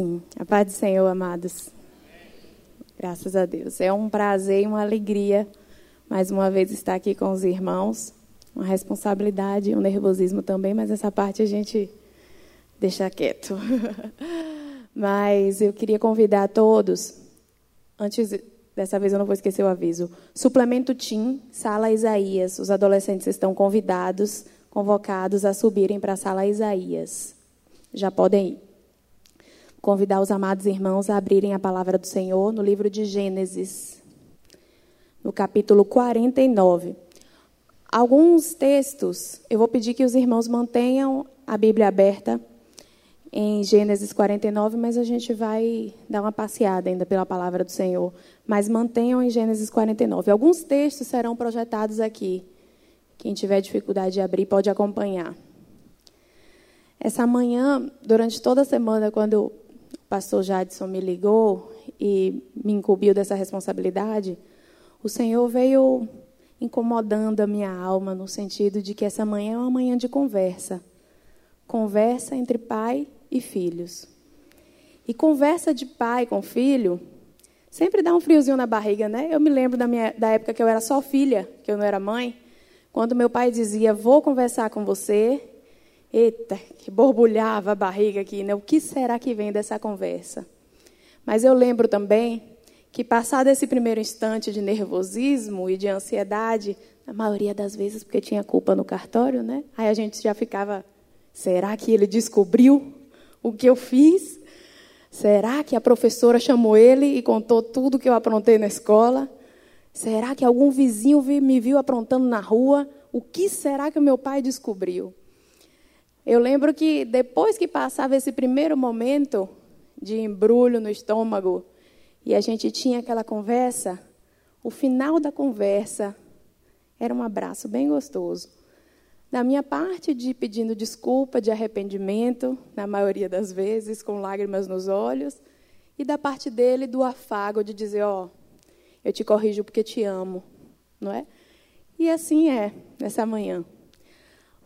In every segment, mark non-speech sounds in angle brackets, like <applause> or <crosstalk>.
Sim, a paz do Senhor, amados. Graças a Deus. É um prazer e uma alegria, mais uma vez, estar aqui com os irmãos. Uma responsabilidade, um nervosismo também, mas essa parte a gente deixa quieto. <laughs> mas eu queria convidar todos, antes, dessa vez eu não vou esquecer o aviso. Suplemento TIM, Sala Isaías. Os adolescentes estão convidados, convocados a subirem para a Sala Isaías. Já podem ir convidar os amados irmãos a abrirem a palavra do Senhor no livro de Gênesis, no capítulo 49. Alguns textos, eu vou pedir que os irmãos mantenham a Bíblia aberta em Gênesis 49, mas a gente vai dar uma passeada ainda pela palavra do Senhor. Mas mantenham em Gênesis 49. Alguns textos serão projetados aqui. Quem tiver dificuldade de abrir pode acompanhar. Essa manhã, durante toda a semana, quando pastor Jadson me ligou e me incumbiu dessa responsabilidade, o Senhor veio incomodando a minha alma no sentido de que essa manhã é uma manhã de conversa. Conversa entre pai e filhos. E conversa de pai com filho sempre dá um friozinho na barriga, né? Eu me lembro da, minha, da época que eu era só filha, que eu não era mãe, quando meu pai dizia: Vou conversar com você, Eita, que borbulhava a barriga aqui, né? O que será que vem dessa conversa? Mas eu lembro também que, passado esse primeiro instante de nervosismo e de ansiedade, na maioria das vezes porque tinha culpa no cartório, né? Aí a gente já ficava: será que ele descobriu o que eu fiz? Será que a professora chamou ele e contou tudo que eu aprontei na escola? Será que algum vizinho me viu aprontando na rua? O que será que o meu pai descobriu? Eu lembro que depois que passava esse primeiro momento de embrulho no estômago e a gente tinha aquela conversa, o final da conversa era um abraço bem gostoso. Da minha parte, de pedindo desculpa, de arrependimento, na maioria das vezes, com lágrimas nos olhos, e da parte dele, do afago, de dizer: Ó, oh, eu te corrijo porque te amo, não é? E assim é, nessa manhã.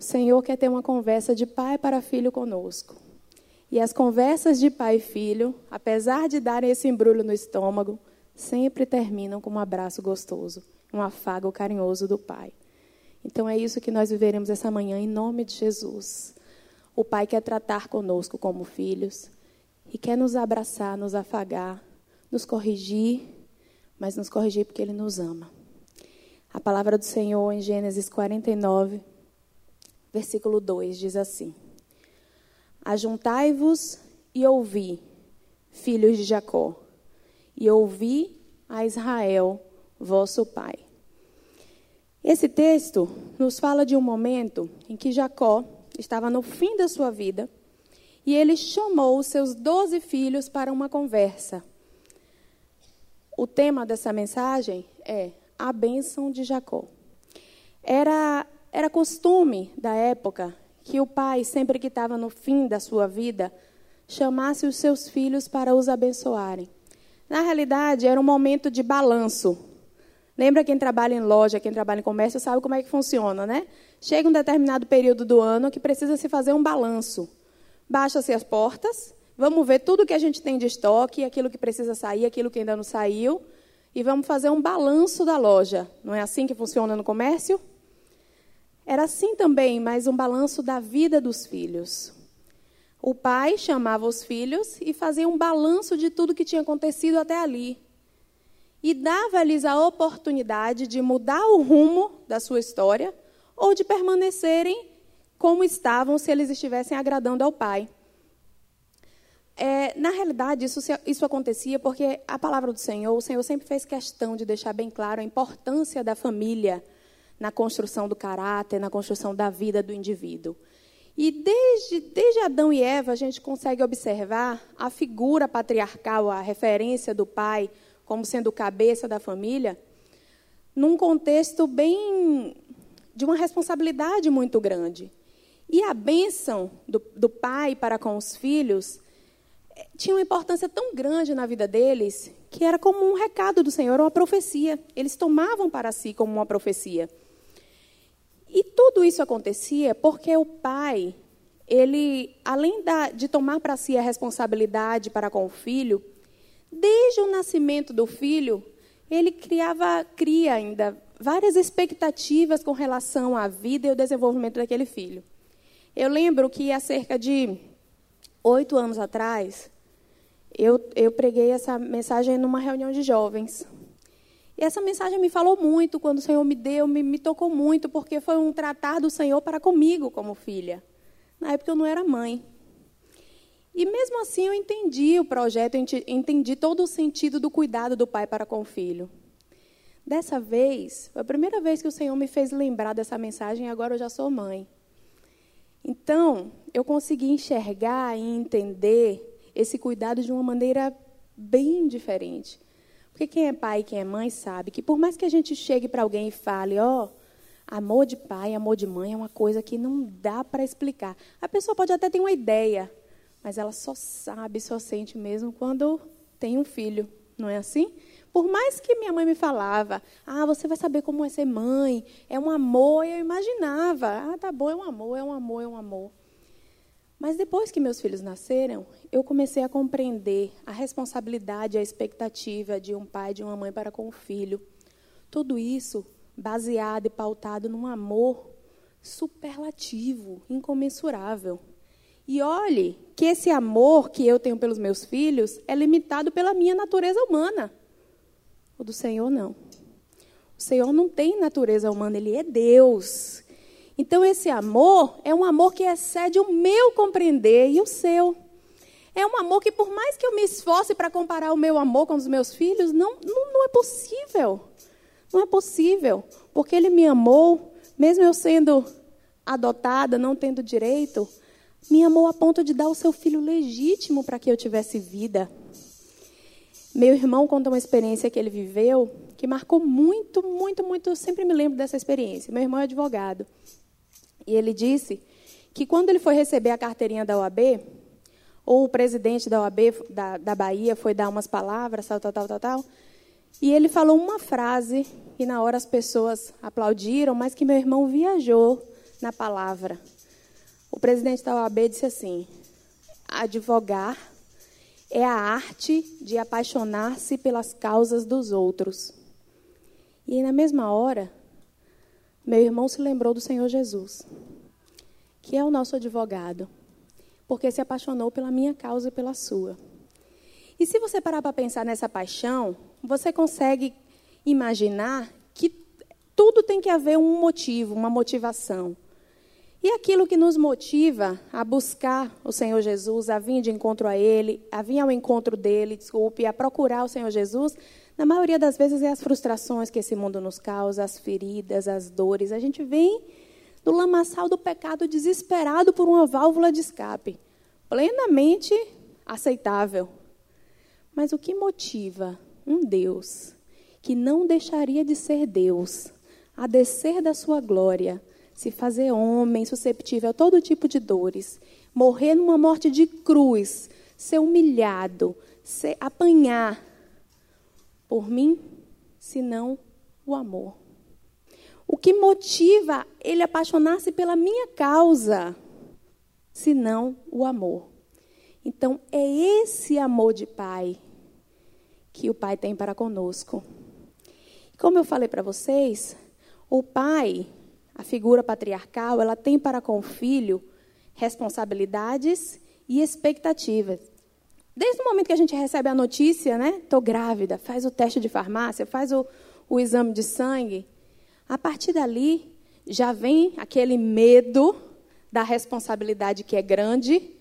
O Senhor quer ter uma conversa de pai para filho conosco. E as conversas de pai e filho, apesar de darem esse embrulho no estômago, sempre terminam com um abraço gostoso, um afago carinhoso do pai. Então é isso que nós viveremos essa manhã em nome de Jesus. O pai quer tratar conosco como filhos e quer nos abraçar, nos afagar, nos corrigir, mas nos corrigir porque ele nos ama. A palavra do Senhor em Gênesis 49 versículo 2 diz assim: Ajuntai-vos e ouvi, filhos de Jacó, e ouvi a Israel, vosso pai. Esse texto nos fala de um momento em que Jacó estava no fim da sua vida e ele chamou os seus doze filhos para uma conversa. O tema dessa mensagem é a bênção de Jacó. Era era costume da época que o pai, sempre que estava no fim da sua vida, chamasse os seus filhos para os abençoarem. Na realidade, era um momento de balanço. Lembra quem trabalha em loja, quem trabalha em comércio, sabe como é que funciona, né? Chega um determinado período do ano que precisa se fazer um balanço. Baixa-se as portas, vamos ver tudo que a gente tem de estoque, aquilo que precisa sair, aquilo que ainda não saiu, e vamos fazer um balanço da loja. Não é assim que funciona no comércio? Era assim também, mas um balanço da vida dos filhos. O pai chamava os filhos e fazia um balanço de tudo que tinha acontecido até ali. E dava-lhes a oportunidade de mudar o rumo da sua história ou de permanecerem como estavam se eles estivessem agradando ao pai. É, na realidade, isso, isso acontecia porque a palavra do Senhor, o Senhor sempre fez questão de deixar bem claro a importância da família na construção do caráter, na construção da vida do indivíduo. E desde, desde Adão e Eva, a gente consegue observar a figura patriarcal, a referência do pai como sendo cabeça da família, num contexto bem de uma responsabilidade muito grande. E a bênção do, do pai para com os filhos eh, tinha uma importância tão grande na vida deles que era como um recado do Senhor, uma profecia. Eles tomavam para si como uma profecia. E tudo isso acontecia porque o pai, ele, além da, de tomar para si a responsabilidade para com o filho, desde o nascimento do filho, ele criava, cria ainda várias expectativas com relação à vida e ao desenvolvimento daquele filho. Eu lembro que há cerca de oito anos atrás, eu, eu preguei essa mensagem numa reunião de jovens. E essa mensagem me falou muito quando o Senhor me deu, me, me tocou muito, porque foi um tratar do Senhor para comigo como filha. Na época eu não era mãe. E mesmo assim eu entendi o projeto, entendi todo o sentido do cuidado do pai para com o filho. Dessa vez, foi a primeira vez que o Senhor me fez lembrar dessa mensagem agora eu já sou mãe. Então, eu consegui enxergar e entender esse cuidado de uma maneira bem diferente. Porque quem é pai e quem é mãe sabe que por mais que a gente chegue para alguém e fale, ó, oh, amor de pai, amor de mãe é uma coisa que não dá para explicar. A pessoa pode até ter uma ideia, mas ela só sabe, só sente mesmo quando tem um filho, não é assim? Por mais que minha mãe me falava, ah, você vai saber como é ser mãe, é um amor, eu imaginava, ah, tá bom, é um amor, é um amor, é um amor. Mas depois que meus filhos nasceram, eu comecei a compreender a responsabilidade, a expectativa de um pai, de uma mãe para com o filho. Tudo isso baseado e pautado num amor superlativo, incomensurável. E olhe que esse amor que eu tenho pelos meus filhos é limitado pela minha natureza humana. O do Senhor não. O Senhor não tem natureza humana, ele é Deus. Então esse amor é um amor que excede o meu compreender e o seu. É um amor que, por mais que eu me esforce para comparar o meu amor com os meus filhos, não, não, não é possível. Não é possível. Porque ele me amou, mesmo eu sendo adotada, não tendo direito, me amou a ponto de dar o seu filho legítimo para que eu tivesse vida. Meu irmão conta uma experiência que ele viveu que marcou muito, muito, muito. Eu sempre me lembro dessa experiência. Meu irmão é advogado. E ele disse que quando ele foi receber a carteirinha da OAB, ou o presidente da OAB da, da Bahia foi dar umas palavras, tal, tal, tal, tal, tal, e ele falou uma frase, e na hora as pessoas aplaudiram, mas que meu irmão viajou na palavra. O presidente da OAB disse assim: advogar é a arte de apaixonar-se pelas causas dos outros. E na mesma hora, meu irmão se lembrou do Senhor Jesus, que é o nosso advogado, porque se apaixonou pela minha causa e pela sua. E se você parar para pensar nessa paixão, você consegue imaginar que tudo tem que haver um motivo, uma motivação. E aquilo que nos motiva a buscar o Senhor Jesus, a vir de encontro a Ele, a vir ao encontro dele, desculpe, a procurar o Senhor Jesus, na maioria das vezes é as frustrações que esse mundo nos causa, as feridas, as dores. A gente vem do lamaçal do pecado desesperado por uma válvula de escape, plenamente aceitável. Mas o que motiva um Deus que não deixaria de ser Deus, a descer da sua glória, se fazer homem, susceptível a todo tipo de dores, morrer numa morte de cruz, ser humilhado, ser, apanhar por mim, senão o amor. O que motiva ele apaixonar-se pela minha causa, senão o amor. Então, é esse amor de pai que o pai tem para conosco. Como eu falei para vocês, o pai a figura patriarcal, ela tem para com o filho responsabilidades e expectativas. Desde o momento que a gente recebe a notícia, né? Estou grávida, faz o teste de farmácia, faz o, o exame de sangue. A partir dali, já vem aquele medo da responsabilidade que é grande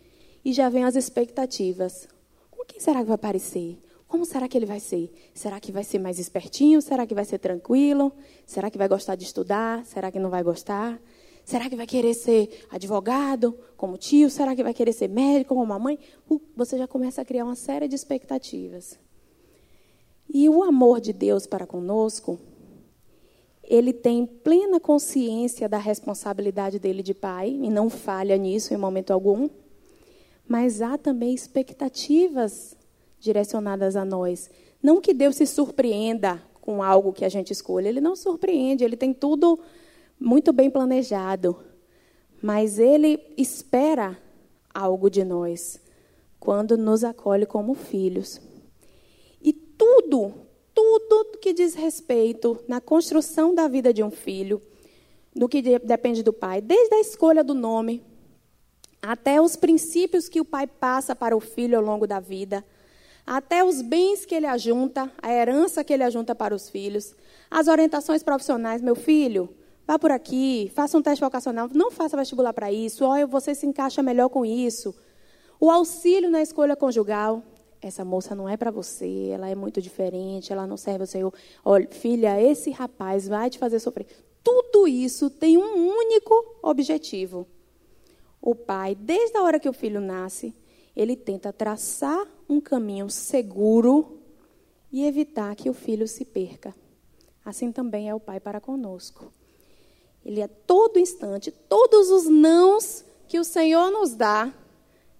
e já vem as expectativas. Com quem será que vai aparecer? Como será que ele vai ser? Será que vai ser mais espertinho? Será que vai ser tranquilo? Será que vai gostar de estudar? Será que não vai gostar? Será que vai querer ser advogado, como tio? Será que vai querer ser médico, como mamãe? Você já começa a criar uma série de expectativas. E o amor de Deus para conosco, ele tem plena consciência da responsabilidade dele de pai, e não falha nisso em momento algum. Mas há também expectativas direcionadas a nós. Não que Deus se surpreenda com algo que a gente escolhe, ele não surpreende, ele tem tudo muito bem planejado. mas ele espera algo de nós quando nos acolhe como filhos. E tudo, tudo que diz respeito na construção da vida de um filho, do que depende do pai, desde a escolha do nome, até os princípios que o pai passa para o filho ao longo da vida, até os bens que ele ajunta, a herança que ele ajunta para os filhos, as orientações profissionais, meu filho, vá por aqui, faça um teste vocacional, não faça vestibular para isso, olha, você se encaixa melhor com isso. O auxílio na escolha conjugal, essa moça não é para você, ela é muito diferente, ela não serve ao Senhor. Olha, filha, esse rapaz vai te fazer sofrer. Tudo isso tem um único objetivo. O pai, desde a hora que o filho nasce, ele tenta traçar um caminho seguro e evitar que o filho se perca. Assim também é o pai para conosco. Ele é todo instante, todos os nãos que o Senhor nos dá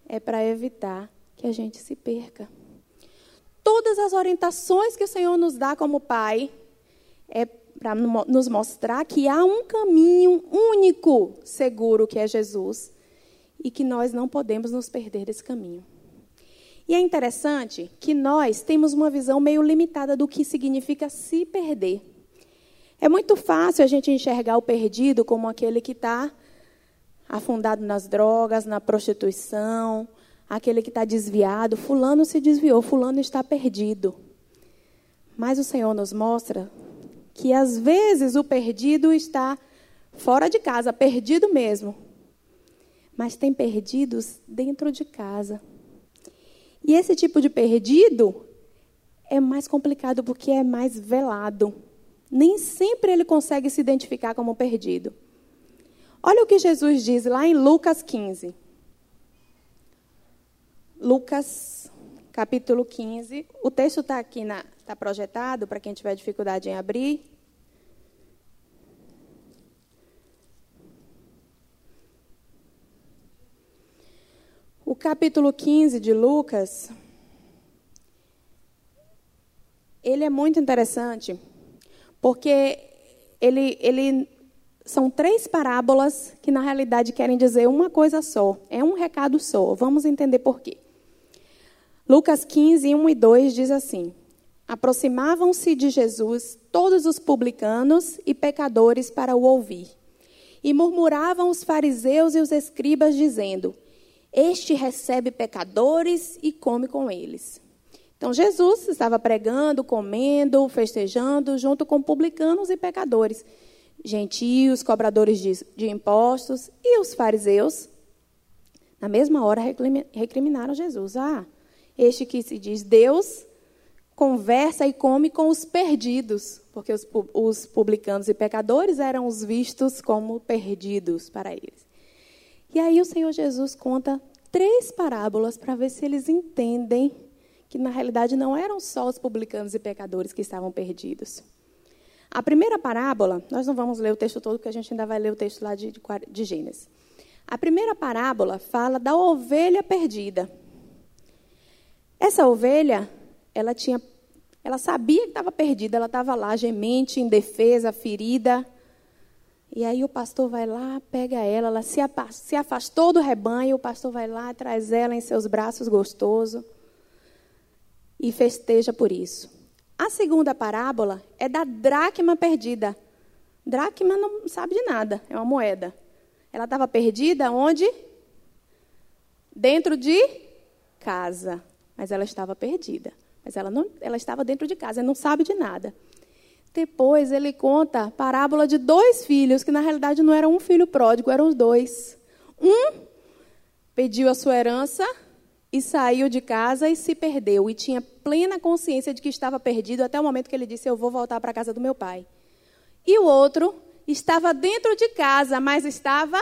é para evitar que a gente se perca. Todas as orientações que o Senhor nos dá como Pai é para nos mostrar que há um caminho único, seguro, que é Jesus, e que nós não podemos nos perder desse caminho. E é interessante que nós temos uma visão meio limitada do que significa se perder. É muito fácil a gente enxergar o perdido como aquele que está afundado nas drogas, na prostituição, aquele que está desviado. Fulano se desviou, Fulano está perdido. Mas o Senhor nos mostra que às vezes o perdido está fora de casa, perdido mesmo. Mas tem perdidos dentro de casa. E esse tipo de perdido é mais complicado porque é mais velado. Nem sempre ele consegue se identificar como perdido. Olha o que Jesus diz lá em Lucas 15. Lucas, capítulo 15. O texto está aqui, está projetado, para quem tiver dificuldade em abrir. O capítulo 15 de Lucas, ele é muito interessante, porque ele, ele são três parábolas que, na realidade, querem dizer uma coisa só. É um recado só. Vamos entender por quê. Lucas 15, 1 e 2 diz assim: Aproximavam-se de Jesus todos os publicanos e pecadores para o ouvir. E murmuravam os fariseus e os escribas, dizendo: Este recebe pecadores e come com eles. Então, Jesus estava pregando, comendo, festejando, junto com publicanos e pecadores gentios, cobradores de, de impostos e os fariseus, na mesma hora recriminaram Jesus. Ah, este que se diz Deus conversa e come com os perdidos, porque os, os publicanos e pecadores eram os vistos como perdidos para eles. E aí o Senhor Jesus conta três parábolas para ver se eles entendem que na realidade não eram só os publicanos e pecadores que estavam perdidos. A primeira parábola, nós não vamos ler o texto todo, porque a gente ainda vai ler o texto lá de, de, de Gênesis. A primeira parábola fala da ovelha perdida. Essa ovelha, ela tinha, ela sabia que estava perdida, ela estava lá gemente, indefesa, ferida. E aí o pastor vai lá, pega ela, ela se, afastou do rebanho, o pastor vai lá, traz ela em seus braços gostoso e festeja por isso. A segunda parábola é da dracma perdida. Dracma não sabe de nada, é uma moeda. Ela estava perdida onde? Dentro de casa. Mas ela estava perdida. Mas ela, não, ela estava dentro de casa, não sabe de nada. Depois ele conta a parábola de dois filhos, que na realidade não eram um filho pródigo, eram os dois. Um pediu a sua herança e saiu de casa e se perdeu e tinha plena consciência de que estava perdido até o momento que ele disse: Eu vou voltar para a casa do meu pai. E o outro estava dentro de casa, mas estava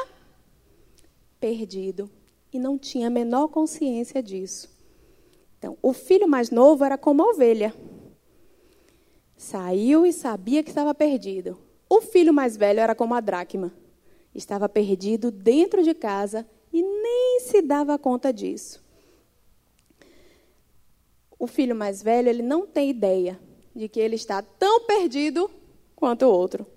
perdido e não tinha a menor consciência disso. Então, o filho mais novo era como a ovelha. Saiu e sabia que estava perdido. O filho mais velho era como a dracma. Estava perdido dentro de casa e nem se dava conta disso o filho mais velho, ele não tem ideia de que ele está tão perdido quanto o outro.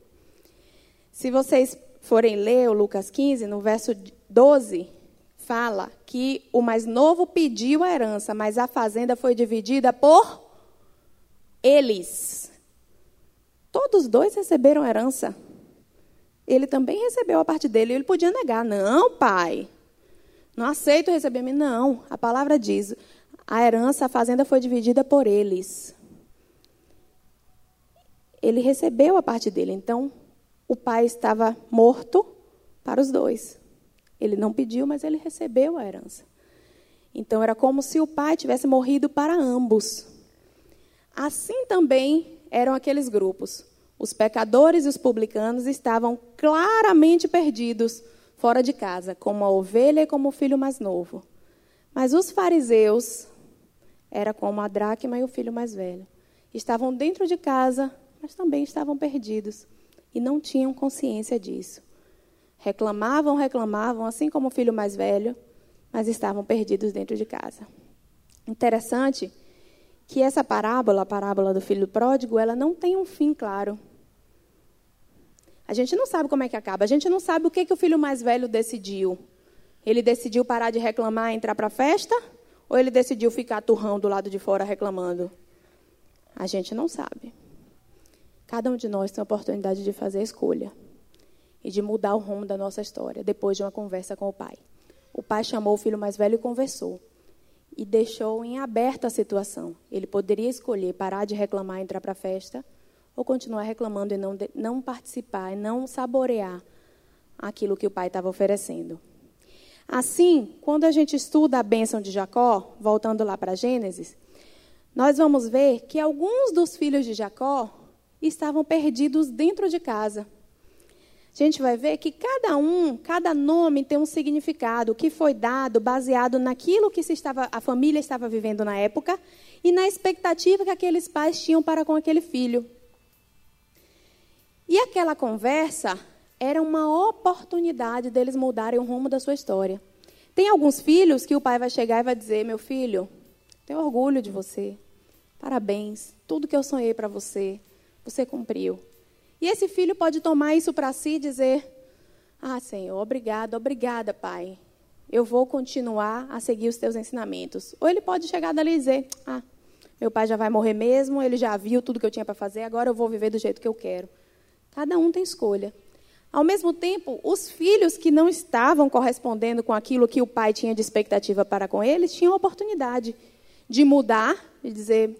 Se vocês forem ler o Lucas 15, no verso 12, fala que o mais novo pediu a herança, mas a fazenda foi dividida por eles. Todos dois receberam herança. Ele também recebeu a parte dele. Ele podia negar. Não, pai. Não aceito receber. Não. A palavra diz: a herança, a fazenda foi dividida por eles. Ele recebeu a parte dele. Então, o pai estava morto para os dois. Ele não pediu, mas ele recebeu a herança. Então, era como se o pai tivesse morrido para ambos. Assim também eram aqueles grupos. Os pecadores e os publicanos estavam claramente perdidos fora de casa, como a ovelha e como o filho mais novo. Mas os fariseus era como a dracma e o filho mais velho. Estavam dentro de casa, mas também estavam perdidos e não tinham consciência disso. Reclamavam, reclamavam, assim como o filho mais velho, mas estavam perdidos dentro de casa. Interessante que essa parábola, a parábola do filho pródigo, ela não tem um fim claro. A gente não sabe como é que acaba. A gente não sabe o que, que o filho mais velho decidiu. Ele decidiu parar de reclamar e entrar para a festa? Ou ele decidiu ficar turrão do lado de fora reclamando? A gente não sabe. Cada um de nós tem a oportunidade de fazer a escolha e de mudar o rumo da nossa história depois de uma conversa com o pai. O pai chamou o filho mais velho e conversou e deixou em aberto a situação. Ele poderia escolher parar de reclamar e entrar para a festa, ou continuar reclamando e não, não participar, e não saborear aquilo que o pai estava oferecendo. Assim, quando a gente estuda a bênção de Jacó, voltando lá para Gênesis, nós vamos ver que alguns dos filhos de Jacó estavam perdidos dentro de casa a gente vai ver que cada um, cada nome tem um significado que foi dado baseado naquilo que estava, a família estava vivendo na época e na expectativa que aqueles pais tinham para com aquele filho. E aquela conversa era uma oportunidade deles mudarem o rumo da sua história. Tem alguns filhos que o pai vai chegar e vai dizer: Meu filho, tenho orgulho de você. Parabéns. Tudo que eu sonhei para você, você cumpriu. E esse filho pode tomar isso para si e dizer: Ah, Senhor, obrigado, obrigada, Pai. Eu vou continuar a seguir os teus ensinamentos. Ou ele pode chegar dali e dizer: Ah, meu pai já vai morrer mesmo, ele já viu tudo que eu tinha para fazer, agora eu vou viver do jeito que eu quero. Cada um tem escolha. Ao mesmo tempo, os filhos que não estavam correspondendo com aquilo que o pai tinha de expectativa para com eles, tinham a oportunidade de mudar, de dizer: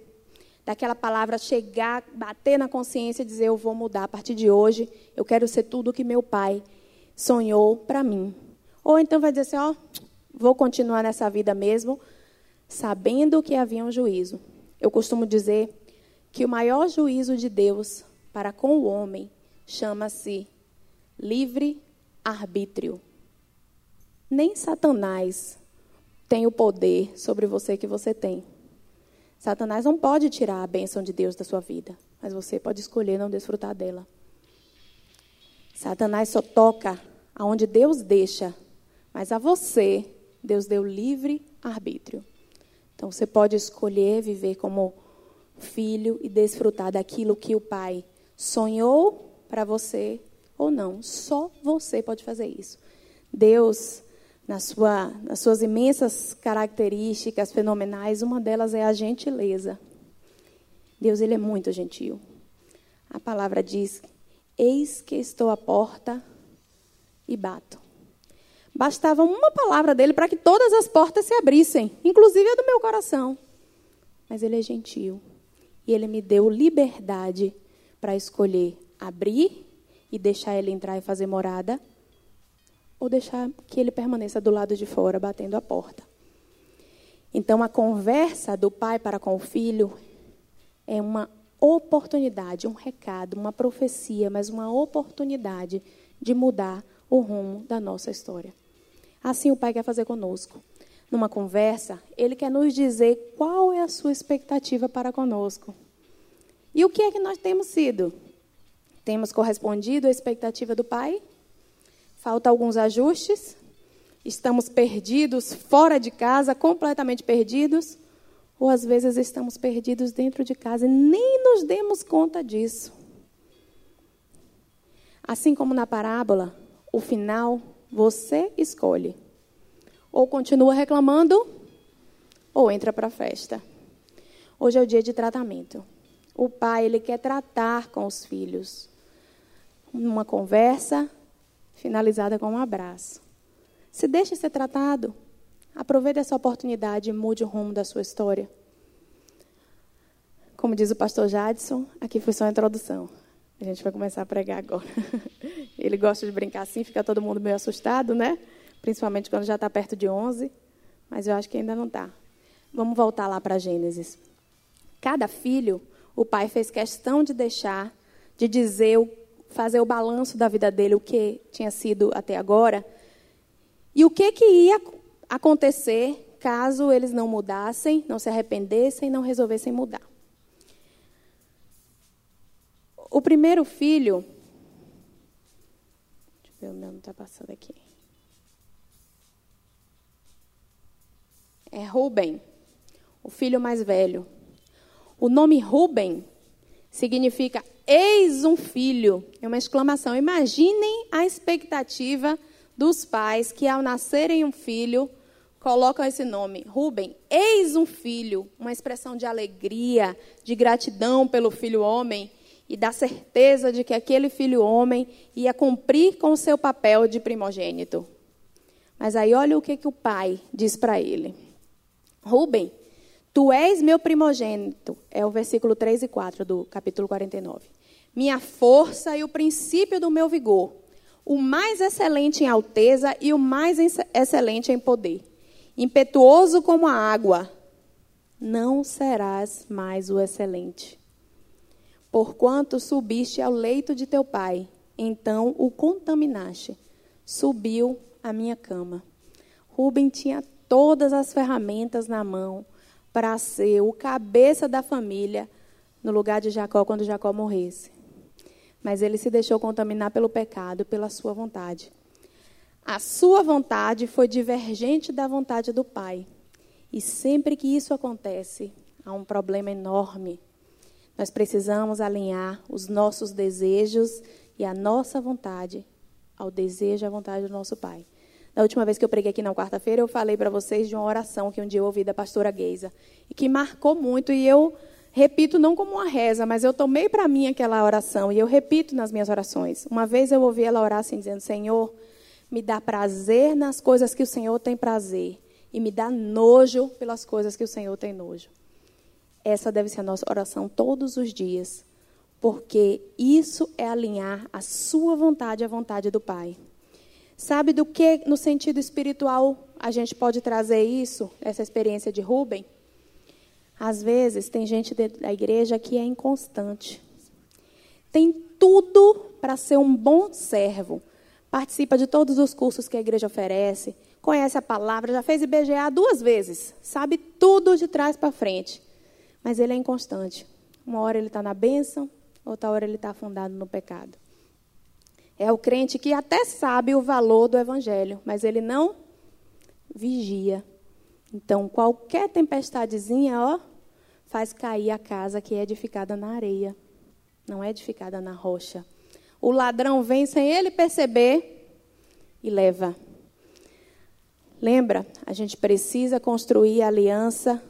daquela palavra chegar, bater na consciência e dizer: Eu vou mudar a partir de hoje, eu quero ser tudo o que meu pai sonhou para mim. Ou então vai dizer assim: Ó, vou continuar nessa vida mesmo, sabendo que havia um juízo. Eu costumo dizer que o maior juízo de Deus para com o homem chama-se livre arbítrio. Nem Satanás tem o poder sobre você que você tem. Satanás não pode tirar a bênção de Deus da sua vida, mas você pode escolher não desfrutar dela. Satanás só toca aonde Deus deixa, mas a você Deus deu livre arbítrio. Então você pode escolher viver como filho e desfrutar daquilo que o pai sonhou para você ou não. Só você pode fazer isso. Deus na sua, nas suas imensas características fenomenais, uma delas é a gentileza. Deus ele é muito gentil. A palavra diz: Eis que estou à porta e bato. Bastava uma palavra dele para que todas as portas se abrissem, inclusive a do meu coração. Mas ele é gentil. E ele me deu liberdade para escolher abrir e deixar ele entrar e fazer morada ou deixar que ele permaneça do lado de fora, batendo a porta. Então, a conversa do pai para com o filho é uma oportunidade, um recado, uma profecia, mas uma oportunidade de mudar o rumo da nossa história. Assim o Pai quer fazer conosco. Numa conversa, Ele quer nos dizer qual é a sua expectativa para conosco. E o que é que nós temos sido? Temos correspondido à expectativa do Pai? Falta alguns ajustes. Estamos perdidos fora de casa, completamente perdidos. Ou às vezes estamos perdidos dentro de casa e nem nos demos conta disso. Assim como na parábola, o final você escolhe. Ou continua reclamando, ou entra para a festa. Hoje é o dia de tratamento. O pai, ele quer tratar com os filhos. Uma conversa finalizada com um abraço. Se deixe ser tratado. Aproveite essa oportunidade e mude o rumo da sua história. Como diz o pastor Jadson, aqui foi só a introdução. A gente vai começar a pregar agora. <laughs> Ele gosta de brincar assim, fica todo mundo meio assustado, né? Principalmente quando já está perto de 11. Mas eu acho que ainda não está. Vamos voltar lá para Gênesis. Cada filho, o pai fez questão de deixar, de dizer, fazer o balanço da vida dele, o que tinha sido até agora, e o que, que ia acontecer caso eles não mudassem, não se arrependessem, não resolvessem mudar. O primeiro filho. Deixa eu ver, o meu não está passando aqui. É Ruben, o filho mais velho. O nome Ruben significa eis um filho. É uma exclamação. Imaginem a expectativa dos pais que, ao nascerem um filho, colocam esse nome. Ruben, eis um filho. Uma expressão de alegria, de gratidão pelo filho homem e da certeza de que aquele filho homem ia cumprir com o seu papel de primogênito. Mas aí olha o que, que o pai diz para ele. Rubem, tu és meu primogênito. É o versículo 3 e 4 do capítulo 49. Minha força e o princípio do meu vigor. O mais excelente em alteza e o mais excelente em poder. Impetuoso como a água. Não serás mais o excelente Porquanto subiste ao leito de teu pai, então o contaminaste. Subiu à minha cama. Rubem tinha todas as ferramentas na mão para ser o cabeça da família no lugar de Jacó quando Jacó morresse. Mas ele se deixou contaminar pelo pecado, pela sua vontade. A sua vontade foi divergente da vontade do pai. E sempre que isso acontece, há um problema enorme nós precisamos alinhar os nossos desejos e a nossa vontade ao desejo e à vontade do nosso Pai. Na última vez que eu preguei aqui na quarta-feira, eu falei para vocês de uma oração que um dia eu ouvi da pastora Geisa e que marcou muito e eu repito não como uma reza, mas eu tomei para mim aquela oração e eu repito nas minhas orações. Uma vez eu ouvi ela orar assim dizendo: "Senhor, me dá prazer nas coisas que o Senhor tem prazer e me dá nojo pelas coisas que o Senhor tem nojo". Essa deve ser a nossa oração todos os dias, porque isso é alinhar a sua vontade à vontade do Pai. Sabe do que, no sentido espiritual, a gente pode trazer isso, essa experiência de Rubem? Às vezes, tem gente da igreja que é inconstante. Tem tudo para ser um bom servo. Participa de todos os cursos que a igreja oferece, conhece a palavra, já fez IBGA duas vezes, sabe tudo de trás para frente mas ele é inconstante. Uma hora ele está na bênção, outra hora ele está afundado no pecado. É o crente que até sabe o valor do evangelho, mas ele não vigia. Então, qualquer tempestadezinha, ó, faz cair a casa que é edificada na areia, não é edificada na rocha. O ladrão vem sem ele perceber e leva. Lembra? A gente precisa construir aliança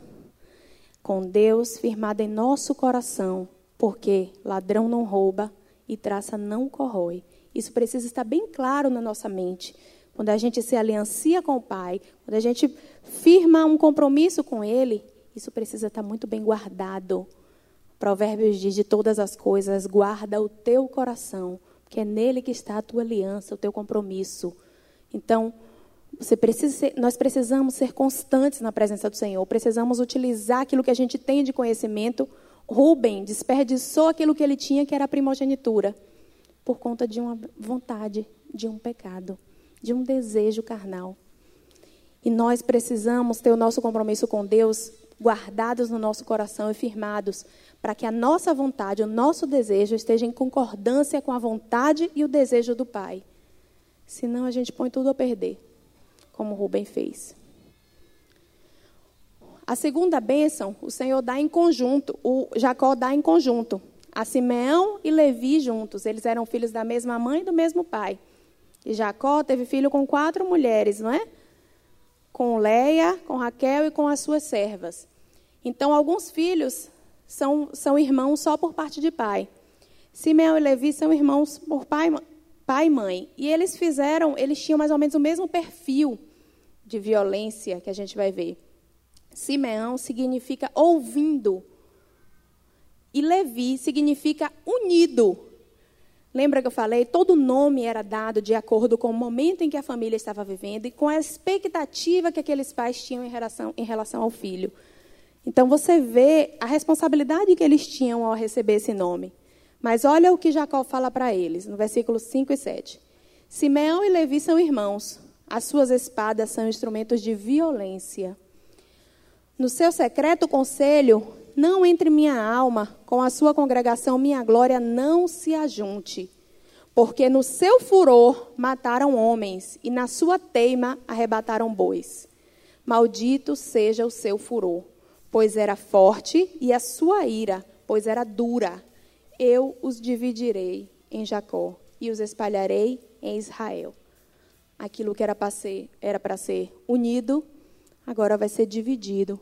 com Deus firmada em nosso coração, porque ladrão não rouba e traça não corrói. Isso precisa estar bem claro na nossa mente. Quando a gente se aliancia com o Pai, quando a gente firma um compromisso com Ele, isso precisa estar muito bem guardado. Provérbios diz de todas as coisas, guarda o teu coração, porque é nele que está a tua aliança, o teu compromisso. Então, precisa nós precisamos ser constantes na presença do Senhor. Precisamos utilizar aquilo que a gente tem de conhecimento. Rubem desperdiçou aquilo que ele tinha, que era a primogenitura, por conta de uma vontade, de um pecado, de um desejo carnal. E nós precisamos ter o nosso compromisso com Deus guardados no nosso coração e firmados, para que a nossa vontade, o nosso desejo esteja em concordância com a vontade e o desejo do Pai. Senão a gente põe tudo a perder como Rubem fez. A segunda bênção, o Senhor dá em conjunto, o Jacó dá em conjunto. A Simeão e Levi juntos, eles eram filhos da mesma mãe e do mesmo pai. E Jacó teve filho com quatro mulheres, não é? Com Leia, com Raquel e com as suas servas. Então, alguns filhos são, são irmãos só por parte de pai. Simeão e Levi são irmãos por pai, pai e mãe. E eles fizeram, eles tinham mais ou menos o mesmo perfil de violência que a gente vai ver. Simeão significa ouvindo. E Levi significa unido. Lembra que eu falei? Todo nome era dado de acordo com o momento em que a família estava vivendo e com a expectativa que aqueles pais tinham em relação, em relação ao filho. Então você vê a responsabilidade que eles tinham ao receber esse nome. Mas olha o que Jacó fala para eles, no versículo 5 e 7. Simeão e Levi são irmãos, as suas espadas são instrumentos de violência. No seu secreto conselho, não entre minha alma, com a sua congregação, minha glória não se ajunte. Porque no seu furor mataram homens, e na sua teima arrebataram bois. Maldito seja o seu furor, pois era forte, e a sua ira, pois era dura. Eu os dividirei em Jacó e os espalharei em Israel. Aquilo que era para ser, ser unido, agora vai ser dividido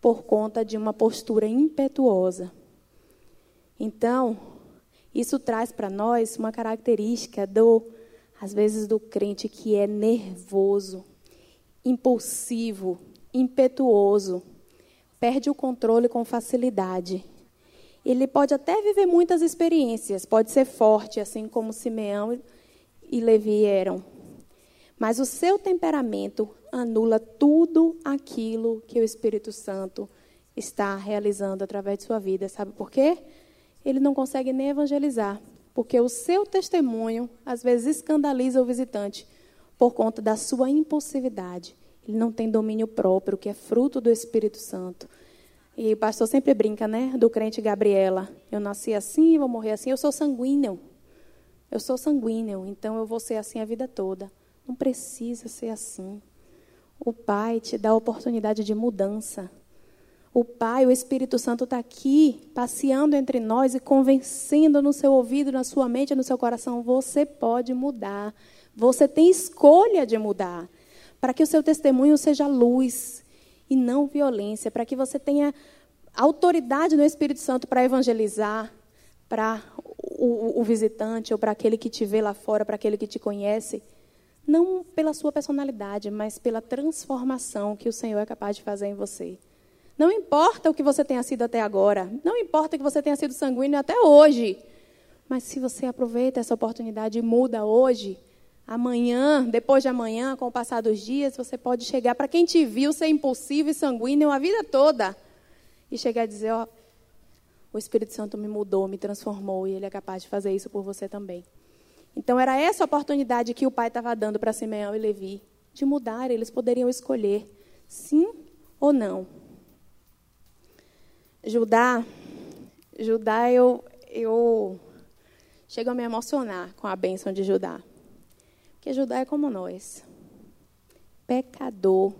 por conta de uma postura impetuosa. Então, isso traz para nós uma característica do, às vezes, do crente que é nervoso, impulsivo, impetuoso, perde o controle com facilidade. Ele pode até viver muitas experiências, pode ser forte, assim como Simeão e Levi eram. Mas o seu temperamento anula tudo aquilo que o Espírito Santo está realizando através de sua vida. Sabe por quê? Ele não consegue nem evangelizar, porque o seu testemunho às vezes escandaliza o visitante por conta da sua impulsividade. Ele não tem domínio próprio, que é fruto do Espírito Santo. E o pastor sempre brinca, né, do crente Gabriela. Eu nasci assim, vou morrer assim. Eu sou sanguíneo. Eu sou sanguíneo, então eu vou ser assim a vida toda. Não precisa ser assim. O Pai te dá a oportunidade de mudança. O Pai, o Espírito Santo está aqui, passeando entre nós e convencendo no seu ouvido, na sua mente, no seu coração: você pode mudar. Você tem escolha de mudar. Para que o seu testemunho seja luz e não violência. Para que você tenha autoridade no Espírito Santo para evangelizar para o, o, visitante ou para aquele que te vê lá fora, para aquele que te conhece não pela sua personalidade, mas pela transformação que o Senhor é capaz de fazer em você. Não importa o que você tenha sido até agora, não importa que você tenha sido sanguíneo até hoje, mas se você aproveita essa oportunidade e muda hoje, amanhã, depois de amanhã, com o passar dos dias, você pode chegar para quem te viu ser impulsivo e sanguíneo a vida toda e chegar a dizer: ó, o Espírito Santo me mudou, me transformou e Ele é capaz de fazer isso por você também. Então, era essa oportunidade que o pai estava dando para Simeão e Levi, de mudar, eles poderiam escolher sim ou não. Judá, Judá, eu, eu chego a me emocionar com a bênção de Judá. Porque Judá é como nós. Pecador.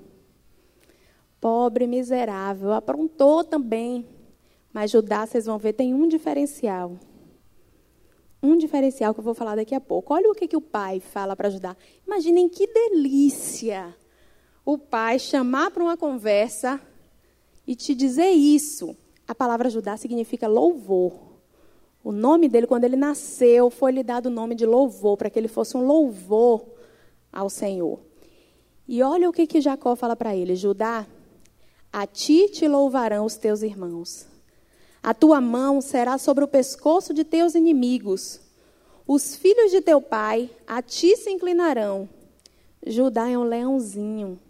Pobre, miserável. Aprontou também. Mas Judá, vocês vão ver, tem um diferencial um diferencial que eu vou falar daqui a pouco. Olha o que, que o pai fala para ajudar. Imaginem que delícia o pai chamar para uma conversa e te dizer isso. A palavra ajudar significa louvor. O nome dele, quando ele nasceu, foi lhe dado o nome de louvor, para que ele fosse um louvor ao Senhor. E olha o que, que Jacó fala para ele: Judá, a ti te louvarão os teus irmãos. A tua mão será sobre o pescoço de teus inimigos. Os filhos de teu pai a ti se inclinarão. Judá é um leãozinho.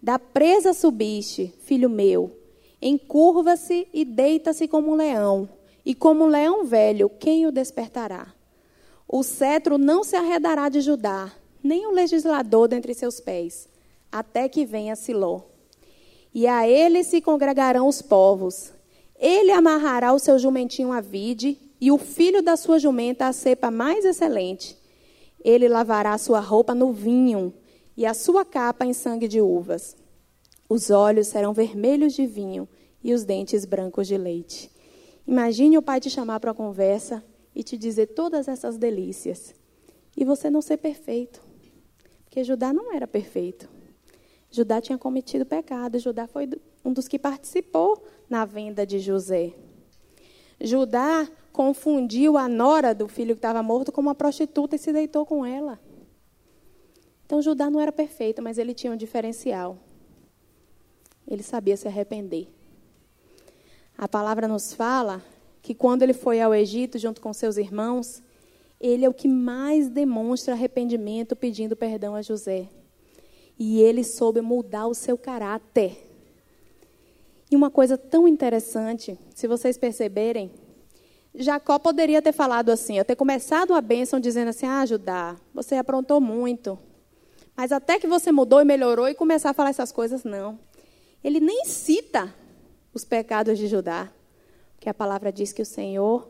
Da presa subiste, filho meu. Encurva-se e deita-se como um leão. E como leão velho, quem o despertará? O cetro não se arredará de Judá, nem o legislador dentre seus pés, até que venha Siló. E a ele se congregarão os povos, ele amarrará o seu jumentinho à vide e o filho da sua jumenta à cepa mais excelente. Ele lavará a sua roupa no vinho e a sua capa em sangue de uvas. Os olhos serão vermelhos de vinho e os dentes brancos de leite. Imagine o pai te chamar para uma conversa e te dizer todas essas delícias. E você não ser perfeito. Porque Judá não era perfeito. Judá tinha cometido pecado. Judá foi um dos que participou na venda de José. Judá confundiu a nora do filho que estava morto com uma prostituta e se deitou com ela. Então Judá não era perfeito, mas ele tinha um diferencial. Ele sabia se arrepender. A palavra nos fala que quando ele foi ao Egito junto com seus irmãos, ele é o que mais demonstra arrependimento pedindo perdão a José. E ele soube mudar o seu caráter. E uma coisa tão interessante, se vocês perceberem, Jacó poderia ter falado assim, eu ter começado a bênção dizendo assim: Ah, Judá, você aprontou muito. Mas até que você mudou e melhorou e começar a falar essas coisas, não. Ele nem cita os pecados de Judá, porque a palavra diz que o Senhor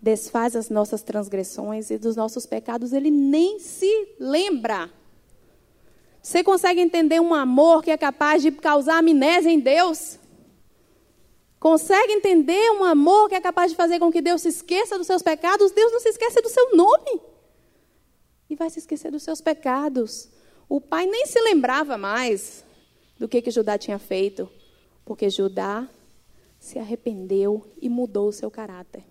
desfaz as nossas transgressões e dos nossos pecados ele nem se lembra. Você consegue entender um amor que é capaz de causar amnésia em Deus? Consegue entender um amor que é capaz de fazer com que Deus se esqueça dos seus pecados? Deus não se esquece do seu nome. E vai se esquecer dos seus pecados. O pai nem se lembrava mais do que, que Judá tinha feito, porque Judá se arrependeu e mudou o seu caráter.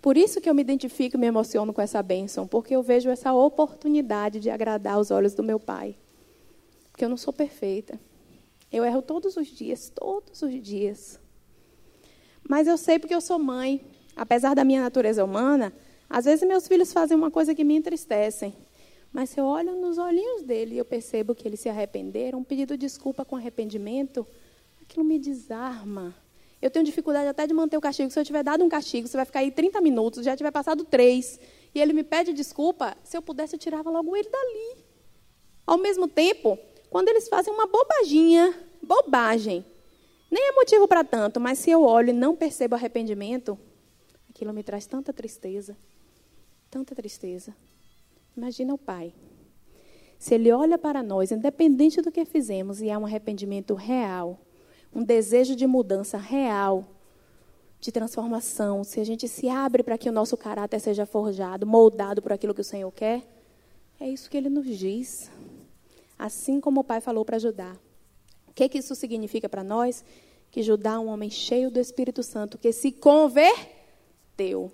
Por isso que eu me identifico e me emociono com essa bênção, porque eu vejo essa oportunidade de agradar os olhos do meu pai. Porque eu não sou perfeita. Eu erro todos os dias, todos os dias. Mas eu sei porque eu sou mãe. Apesar da minha natureza humana, às vezes meus filhos fazem uma coisa que me entristecem. Mas se eu olho nos olhinhos dele e eu percebo que eles se arrependeram, um pedido de desculpa com arrependimento, aquilo me desarma. Eu tenho dificuldade até de manter o castigo. Se eu tiver dado um castigo, você vai ficar aí 30 minutos, já tiver passado três, e ele me pede desculpa, se eu pudesse, eu tirava logo ele dali. Ao mesmo tempo, quando eles fazem uma bobaginha, bobagem, nem é motivo para tanto, mas se eu olho e não percebo arrependimento, aquilo me traz tanta tristeza, tanta tristeza. Imagina o pai. Se ele olha para nós, independente do que fizemos, e há um arrependimento real, um desejo de mudança real, de transformação, se a gente se abre para que o nosso caráter seja forjado, moldado por aquilo que o Senhor quer, é isso que ele nos diz. Assim como o pai falou para Judá. O que, que isso significa para nós? Que Judá é um homem cheio do Espírito Santo, que se converteu.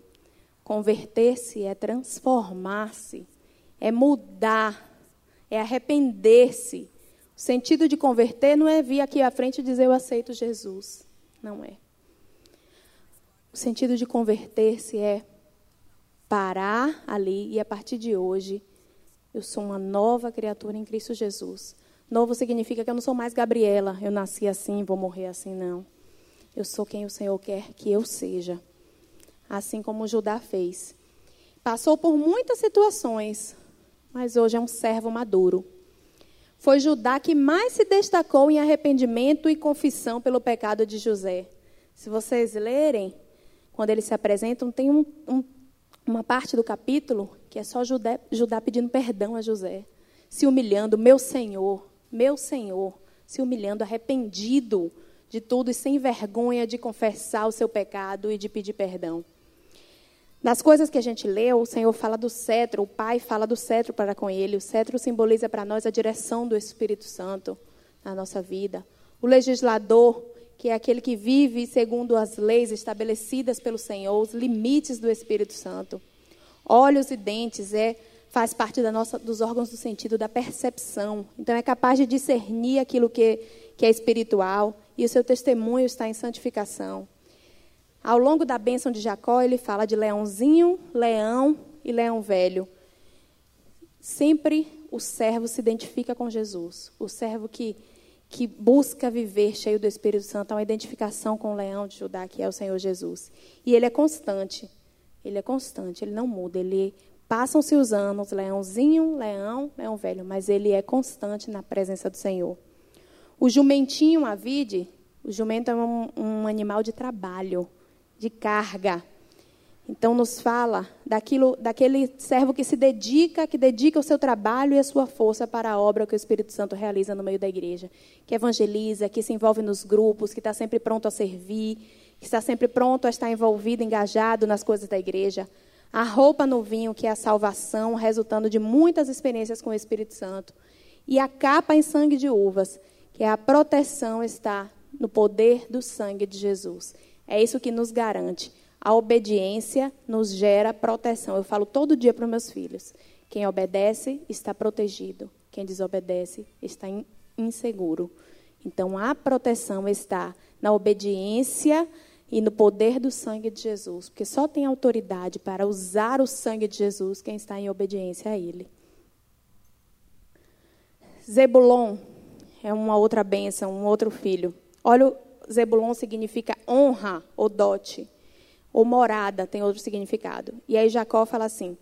Converter-se é transformar-se, é mudar, é arrepender-se, sentido de converter não é vir aqui à frente e dizer eu aceito Jesus. Não é. O sentido de converter-se é parar ali e a partir de hoje eu sou uma nova criatura em Cristo Jesus. Novo significa que eu não sou mais Gabriela, eu nasci assim, vou morrer assim, não. Eu sou quem o Senhor quer que eu seja. Assim como Judá fez. Passou por muitas situações, mas hoje é um servo maduro foi Judá que mais se destacou em arrependimento e confissão pelo pecado de José. Se vocês lerem, quando eles se apresentam, tem um, um, uma parte do capítulo que é só Judá, Judá pedindo perdão a José, se humilhando, meu Senhor, meu Senhor, se humilhando, arrependido de tudo e sem vergonha de confessar o seu pecado e de pedir perdão. Nas coisas que a gente leu, o Senhor fala do cetro, o Pai fala do cetro para com ele. O cetro simboliza para nós a direção do Espírito Santo na nossa vida. O legislador, que é aquele que vive segundo as leis estabelecidas pelo Senhor, os limites do Espírito Santo. Olhos e dentes é faz parte da nossa, dos órgãos do sentido da percepção. Então é capaz de discernir aquilo que, que é espiritual e o seu testemunho está em santificação. Ao longo da bênção de Jacó, ele fala de leãozinho, leão e leão velho. Sempre o servo se identifica com Jesus. O servo que, que busca viver cheio do Espírito Santo, há uma identificação com o leão de Judá, que é o Senhor Jesus. E ele é constante. Ele é constante, ele não muda. Ele Passam-se os anos, leãozinho, leão, leão velho, mas ele é constante na presença do Senhor. O jumentinho, a vide, o jumento é um, um animal de trabalho de carga. Então nos fala daquilo, daquele servo que se dedica, que dedica o seu trabalho e a sua força para a obra que o Espírito Santo realiza no meio da igreja, que evangeliza, que se envolve nos grupos, que está sempre pronto a servir, que está sempre pronto a estar envolvido, engajado nas coisas da igreja. A roupa no vinho, que é a salvação, resultando de muitas experiências com o Espírito Santo. E a capa em sangue de uvas, que é a proteção está no poder do sangue de Jesus. É isso que nos garante. A obediência nos gera proteção. Eu falo todo dia para os meus filhos. Quem obedece está protegido. Quem desobedece está inseguro. Então a proteção está na obediência e no poder do sangue de Jesus, porque só tem autoridade para usar o sangue de Jesus quem está em obediência a Ele. Zebulon é uma outra bênção, um outro filho. Olha, Zebulon significa honra ou dote, ou morada, tem outro significado. E aí Jacó fala assim: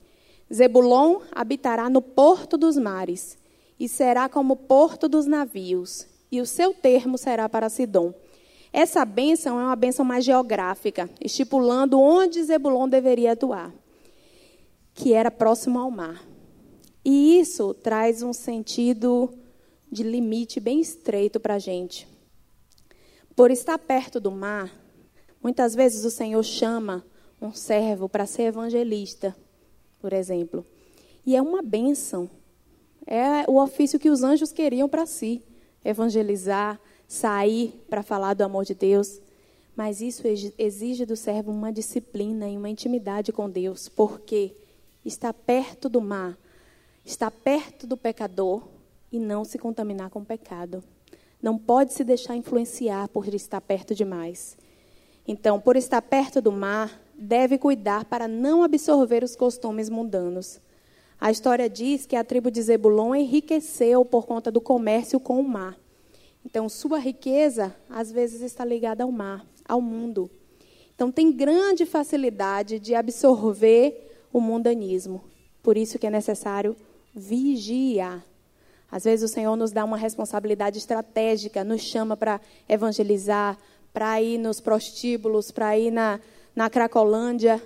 Zebulon habitará no porto dos mares, e será como porto dos navios, e o seu termo será para Sidom. Essa bênção é uma bênção mais geográfica, estipulando onde Zebulon deveria atuar, que era próximo ao mar. E isso traz um sentido de limite bem estreito para a gente. Por estar perto do mar, muitas vezes o Senhor chama um servo para ser evangelista, por exemplo. E é uma bênção. É o ofício que os anjos queriam para si evangelizar, sair para falar do amor de Deus. Mas isso exige do servo uma disciplina e uma intimidade com Deus, porque está perto do mar, está perto do pecador e não se contaminar com o pecado. Não pode se deixar influenciar por estar perto demais. Então, por estar perto do mar, deve cuidar para não absorver os costumes mundanos. A história diz que a tribo de Zebulon enriqueceu por conta do comércio com o mar. Então, sua riqueza, às vezes, está ligada ao mar, ao mundo. Então, tem grande facilidade de absorver o mundanismo. Por isso que é necessário vigiar. Às vezes, o Senhor nos dá uma responsabilidade estratégica, nos chama para evangelizar, para ir nos prostíbulos, para ir na, na Cracolândia.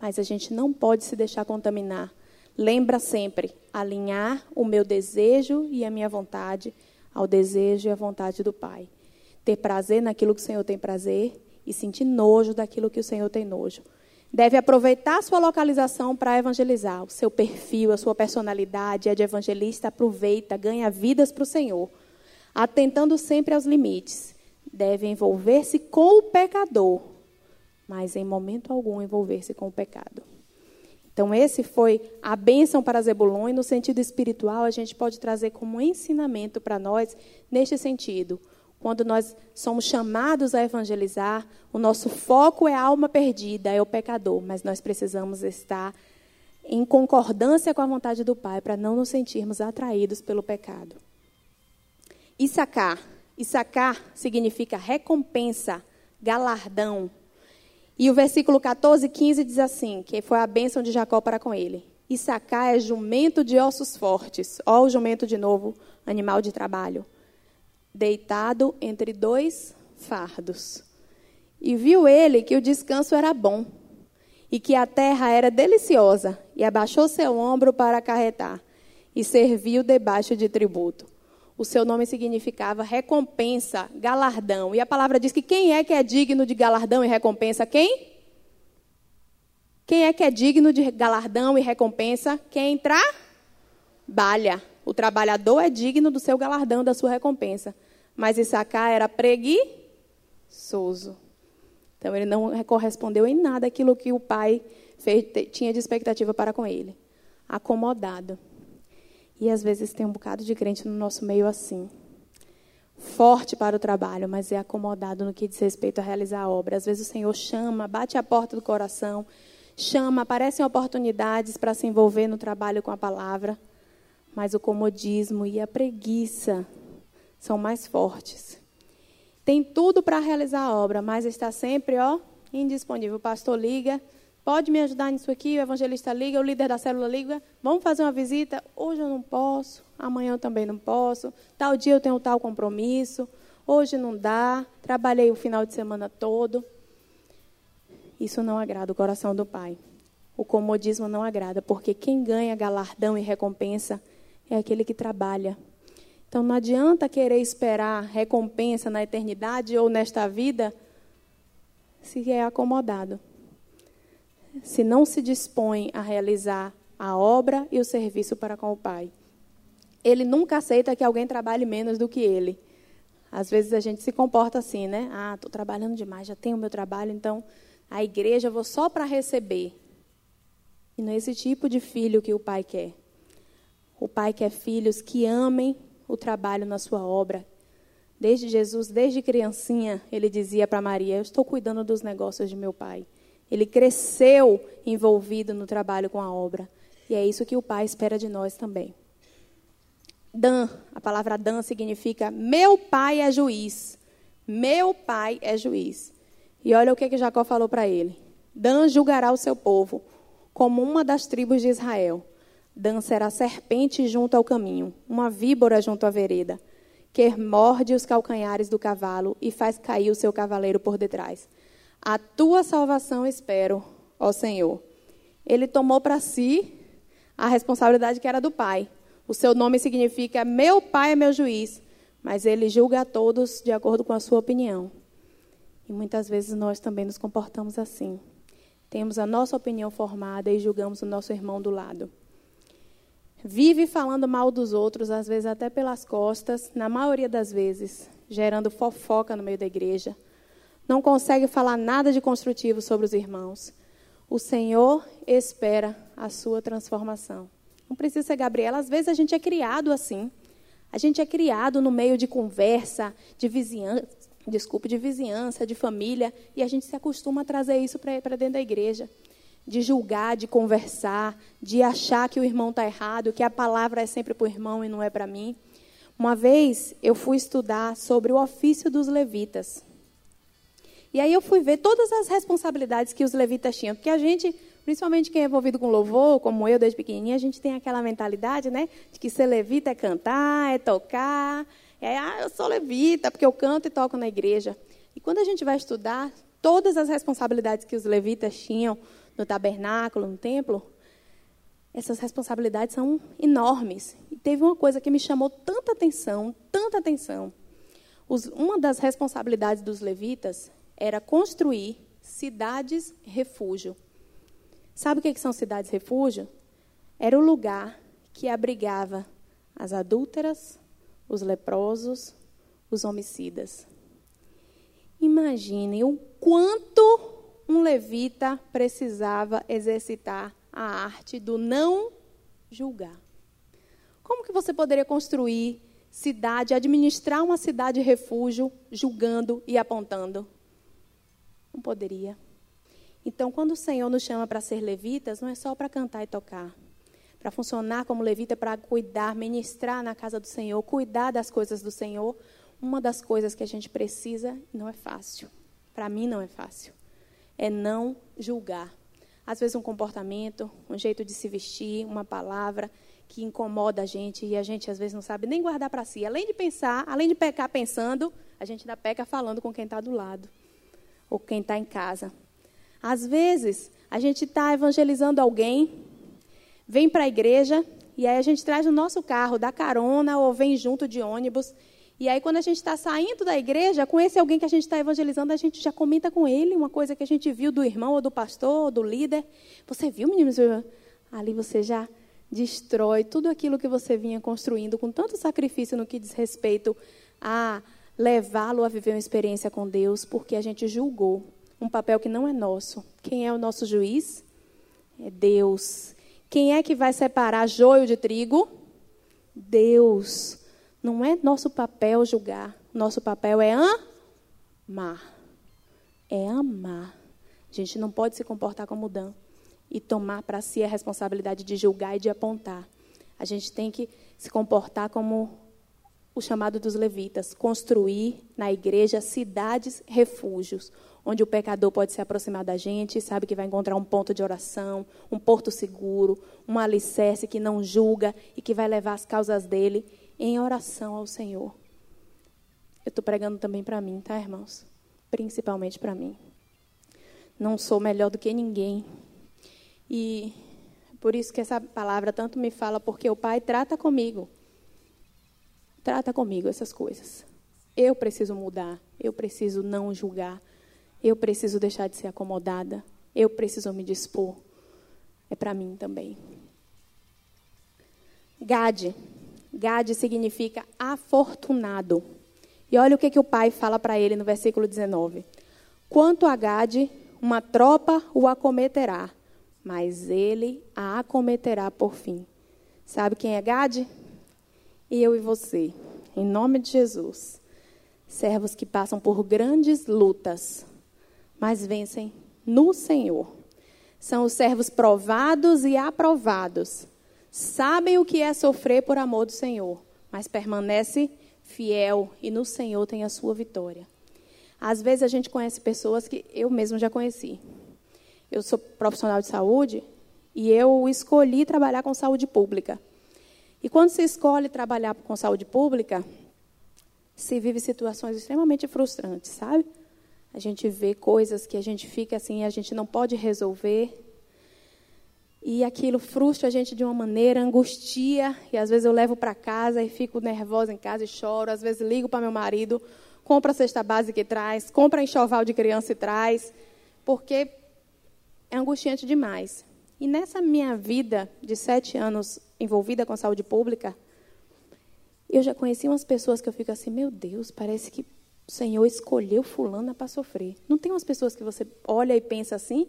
Mas a gente não pode se deixar contaminar. Lembra sempre, alinhar o meu desejo e a minha vontade ao desejo e à vontade do Pai. Ter prazer naquilo que o Senhor tem prazer e sentir nojo daquilo que o Senhor tem nojo. Deve aproveitar sua localização para evangelizar. O seu perfil, a sua personalidade é de evangelista, aproveita, ganha vidas para o Senhor. Atentando sempre aos limites. Deve envolver-se com o pecador, mas em momento algum envolver-se com o pecado. Então, esse foi a bênção para Zebulon, e no sentido espiritual, a gente pode trazer como ensinamento para nós, neste sentido. Quando nós somos chamados a evangelizar, o nosso foco é a alma perdida, é o pecador, mas nós precisamos estar em concordância com a vontade do Pai para não nos sentirmos atraídos pelo pecado. Issacar. Issacar significa recompensa, galardão, e o versículo 14 e 15 diz assim, que foi a bênção de Jacó para com ele. Issacar é jumento de ossos fortes. Ó o jumento de novo, animal de trabalho. Deitado entre dois fardos. E viu ele que o descanso era bom, e que a terra era deliciosa, e abaixou seu ombro para acarretar, e serviu debaixo de tributo o seu nome significava recompensa, galardão. E a palavra diz que quem é que é digno de galardão e recompensa? Quem? Quem é que é digno de galardão e recompensa? Quem trabalha. O trabalhador é digno do seu galardão, da sua recompensa. Mas Issacar era preguiçoso. Então ele não correspondeu em nada aquilo que o pai fez, tinha de expectativa para com ele. Acomodado. E às vezes tem um bocado de crente no nosso meio assim. Forte para o trabalho, mas é acomodado no que diz respeito a realizar a obra. Às vezes o Senhor chama, bate a porta do coração, chama, aparecem oportunidades para se envolver no trabalho com a palavra, mas o comodismo e a preguiça são mais fortes. Tem tudo para realizar a obra, mas está sempre, ó, indisponível. O pastor liga, Pode me ajudar nisso aqui? O evangelista liga, o líder da célula liga. Vamos fazer uma visita? Hoje eu não posso, amanhã eu também não posso. Tal dia eu tenho tal compromisso. Hoje não dá. Trabalhei o final de semana todo. Isso não agrada o coração do Pai. O comodismo não agrada, porque quem ganha galardão e recompensa é aquele que trabalha. Então não adianta querer esperar recompensa na eternidade ou nesta vida se é acomodado se não se dispõe a realizar a obra e o serviço para com o Pai. Ele nunca aceita que alguém trabalhe menos do que ele. Às vezes a gente se comporta assim, né? Ah, estou trabalhando demais, já tenho o meu trabalho, então a igreja eu vou só para receber. E não é esse tipo de filho que o pai quer. O pai quer filhos que amem o trabalho na sua obra. Desde Jesus, desde criancinha, ele dizia para Maria: Eu estou cuidando dos negócios de meu pai. Ele cresceu envolvido no trabalho com a obra. E é isso que o pai espera de nós também. Dan, a palavra Dan significa meu pai é juiz. Meu pai é juiz. E olha o que, que Jacó falou para ele: Dan julgará o seu povo como uma das tribos de Israel. Dan será serpente junto ao caminho, uma víbora junto à vereda, que morde os calcanhares do cavalo e faz cair o seu cavaleiro por detrás. A tua salvação espero, ó Senhor. Ele tomou para si a responsabilidade que era do pai. O seu nome significa meu pai é meu juiz, mas ele julga a todos de acordo com a sua opinião. E muitas vezes nós também nos comportamos assim. Temos a nossa opinião formada e julgamos o nosso irmão do lado. Vive falando mal dos outros, às vezes até pelas costas, na maioria das vezes, gerando fofoca no meio da igreja. Não consegue falar nada de construtivo sobre os irmãos. O Senhor espera a sua transformação. Não precisa ser Gabriela, às vezes a gente é criado assim. A gente é criado no meio de conversa, de vizinhança, desculpe, de vizinhança, de família, e a gente se acostuma a trazer isso para dentro da igreja. De julgar, de conversar, de achar que o irmão está errado, que a palavra é sempre para o irmão e não é para mim. Uma vez eu fui estudar sobre o ofício dos levitas. E aí eu fui ver todas as responsabilidades que os levitas tinham, porque a gente principalmente quem é envolvido com louvor, como eu desde pequenininha, a gente tem aquela mentalidade, né, de que ser levita é cantar, é tocar, é, ah, eu sou levita, porque eu canto e toco na igreja. E quando a gente vai estudar todas as responsabilidades que os levitas tinham no tabernáculo, no templo, essas responsabilidades são enormes. E teve uma coisa que me chamou tanta atenção, tanta atenção. Os, uma das responsabilidades dos levitas era construir cidades refúgio. Sabe o que são cidades refúgio? Era o lugar que abrigava as adúlteras, os leprosos, os homicidas. Imaginem o quanto um levita precisava exercitar a arte do não julgar. Como que você poderia construir cidade, administrar uma cidade refúgio, julgando e apontando? Não poderia. Então, quando o Senhor nos chama para ser levitas, não é só para cantar e tocar. Para funcionar como levita, para cuidar, ministrar na casa do Senhor, cuidar das coisas do Senhor. Uma das coisas que a gente precisa, não é fácil. Para mim, não é fácil. É não julgar. Às vezes, um comportamento, um jeito de se vestir, uma palavra que incomoda a gente e a gente, às vezes, não sabe nem guardar para si. Além de pensar, além de pecar pensando, a gente ainda peca falando com quem está do lado ou quem está em casa. Às vezes, a gente está evangelizando alguém, vem para a igreja, e aí a gente traz o nosso carro, dá carona ou vem junto de ônibus. E aí, quando a gente está saindo da igreja, com esse alguém que a gente está evangelizando, a gente já comenta com ele uma coisa que a gente viu do irmão, ou do pastor, ou do líder. Você viu, meninos? Ali você já destrói tudo aquilo que você vinha construindo com tanto sacrifício no que diz respeito a levá-lo a viver uma experiência com Deus, porque a gente julgou um papel que não é nosso. Quem é o nosso juiz? É Deus. Quem é que vai separar joio de trigo? Deus. Não é nosso papel julgar. Nosso papel é amar. É amar. A gente não pode se comportar como Dan e tomar para si a responsabilidade de julgar e de apontar. A gente tem que se comportar como o chamado dos levitas, construir na igreja cidades refúgios, onde o pecador pode se aproximar da gente, sabe que vai encontrar um ponto de oração, um porto seguro, um alicerce que não julga e que vai levar as causas dele em oração ao Senhor. Eu estou pregando também para mim, tá, irmãos? Principalmente para mim. Não sou melhor do que ninguém. E por isso que essa palavra tanto me fala, porque o Pai trata comigo. Trata comigo essas coisas. Eu preciso mudar, eu preciso não julgar, eu preciso deixar de ser acomodada. eu preciso me dispor. É para mim também. Gade. Gade significa afortunado. E olha o que, que o pai fala para ele no versículo 19. Quanto a Gade, uma tropa o acometerá, mas ele a acometerá por fim. Sabe quem é Gade? Eu e você. Em nome de Jesus. Servos que passam por grandes lutas, mas vencem no Senhor. São os servos provados e aprovados. Sabem o que é sofrer por amor do Senhor, mas permanece fiel e no Senhor tem a sua vitória. Às vezes a gente conhece pessoas que eu mesmo já conheci. Eu sou profissional de saúde e eu escolhi trabalhar com saúde pública. E quando se escolhe trabalhar com saúde pública, se vive situações extremamente frustrantes, sabe? A gente vê coisas que a gente fica assim, a gente não pode resolver. E aquilo frustra a gente de uma maneira, angustia, e às vezes eu levo para casa e fico nervosa em casa e choro, às vezes ligo para meu marido, compra a cesta básica e traz, compra enxoval de criança e traz, porque é angustiante demais. E nessa minha vida de sete anos envolvida com saúde pública, eu já conheci umas pessoas que eu fico assim, meu Deus, parece que o Senhor escolheu fulana para sofrer. Não tem umas pessoas que você olha e pensa assim?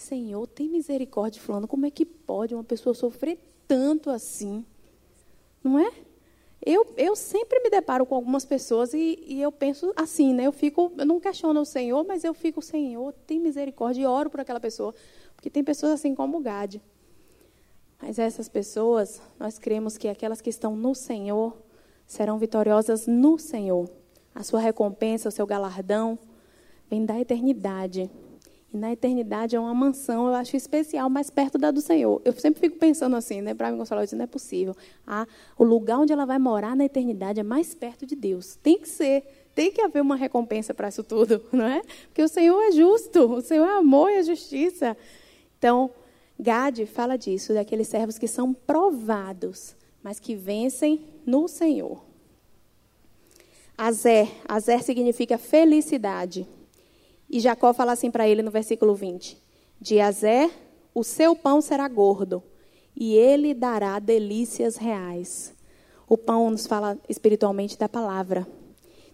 Senhor, tem misericórdia fulano. Como é que pode uma pessoa sofrer tanto assim? Não é? Eu, eu sempre me deparo com algumas pessoas e, e eu penso assim, né? Eu fico, eu não questiono o Senhor, mas eu fico, Senhor, tem misericórdia e oro por aquela pessoa. Porque tem pessoas assim como o Gade. Mas essas pessoas, nós cremos que aquelas que estão no Senhor serão vitoriosas no Senhor. A sua recompensa, o seu galardão, vem da eternidade. E na eternidade é uma mansão, eu acho especial, mais perto da do Senhor. Eu sempre fico pensando assim, né? Para me consolar, eu disse, não é possível. Ah, o lugar onde ela vai morar na eternidade é mais perto de Deus. Tem que ser. Tem que haver uma recompensa para isso tudo, <laughs> não é? Porque o Senhor é justo, o Senhor é amor e a justiça. Então, Gade fala disso, daqueles servos que são provados, mas que vencem no Senhor. Azer, Azer significa felicidade. E Jacó fala assim para ele no versículo 20: De Azer, o seu pão será gordo, e ele dará delícias reais. O pão nos fala espiritualmente da palavra.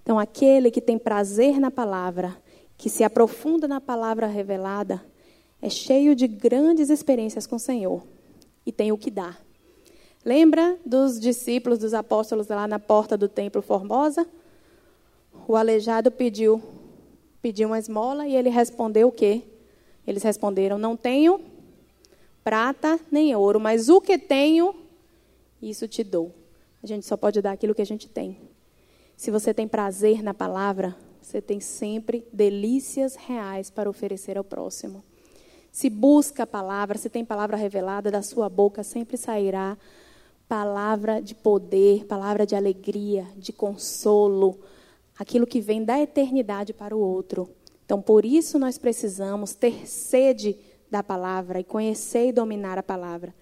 Então, aquele que tem prazer na palavra, que se aprofunda na palavra revelada, é cheio de grandes experiências com o Senhor e tem o que dar. Lembra dos discípulos, dos apóstolos lá na porta do templo Formosa? o aleijado pediu, pediu uma esmola e ele respondeu o quê? Eles responderam: Não tenho prata nem ouro, mas o que tenho, isso te dou. A gente só pode dar aquilo que a gente tem. Se você tem prazer na palavra, você tem sempre delícias reais para oferecer ao próximo. Se busca a palavra, se tem palavra revelada, da sua boca sempre sairá palavra de poder, palavra de alegria, de consolo, aquilo que vem da eternidade para o outro. Então, por isso nós precisamos ter sede da palavra e conhecer e dominar a palavra.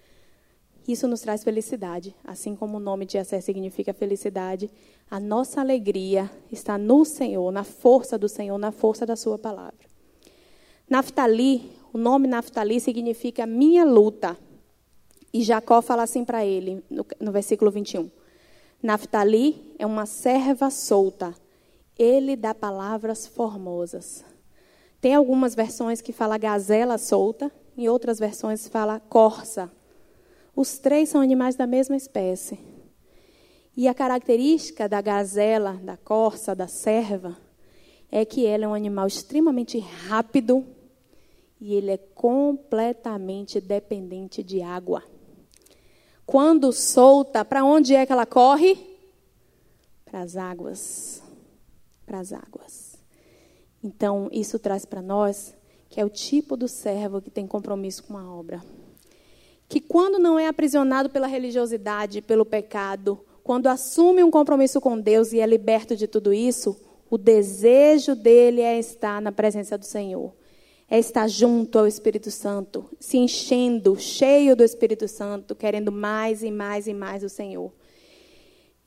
Isso nos traz felicidade, assim como o nome de Assé significa felicidade. A nossa alegria está no Senhor, na força do Senhor, na força da Sua palavra. Naftali, o nome Naftali significa minha luta. E Jacó fala assim para ele, no, no versículo 21. Naftali é uma serva solta ele dá palavras formosas. Tem algumas versões que fala gazela solta, em outras versões fala corça. Os três são animais da mesma espécie. E a característica da gazela, da corça, da serva, é que ela é um animal extremamente rápido e ele é completamente dependente de água. Quando solta, para onde é que ela corre? Para as águas para as águas. Então, isso traz para nós que é o tipo do servo que tem compromisso com a obra. Que quando não é aprisionado pela religiosidade, pelo pecado, quando assume um compromisso com Deus e é liberto de tudo isso, o desejo dele é estar na presença do Senhor. É estar junto ao Espírito Santo, se enchendo, cheio do Espírito Santo, querendo mais e mais e mais o Senhor.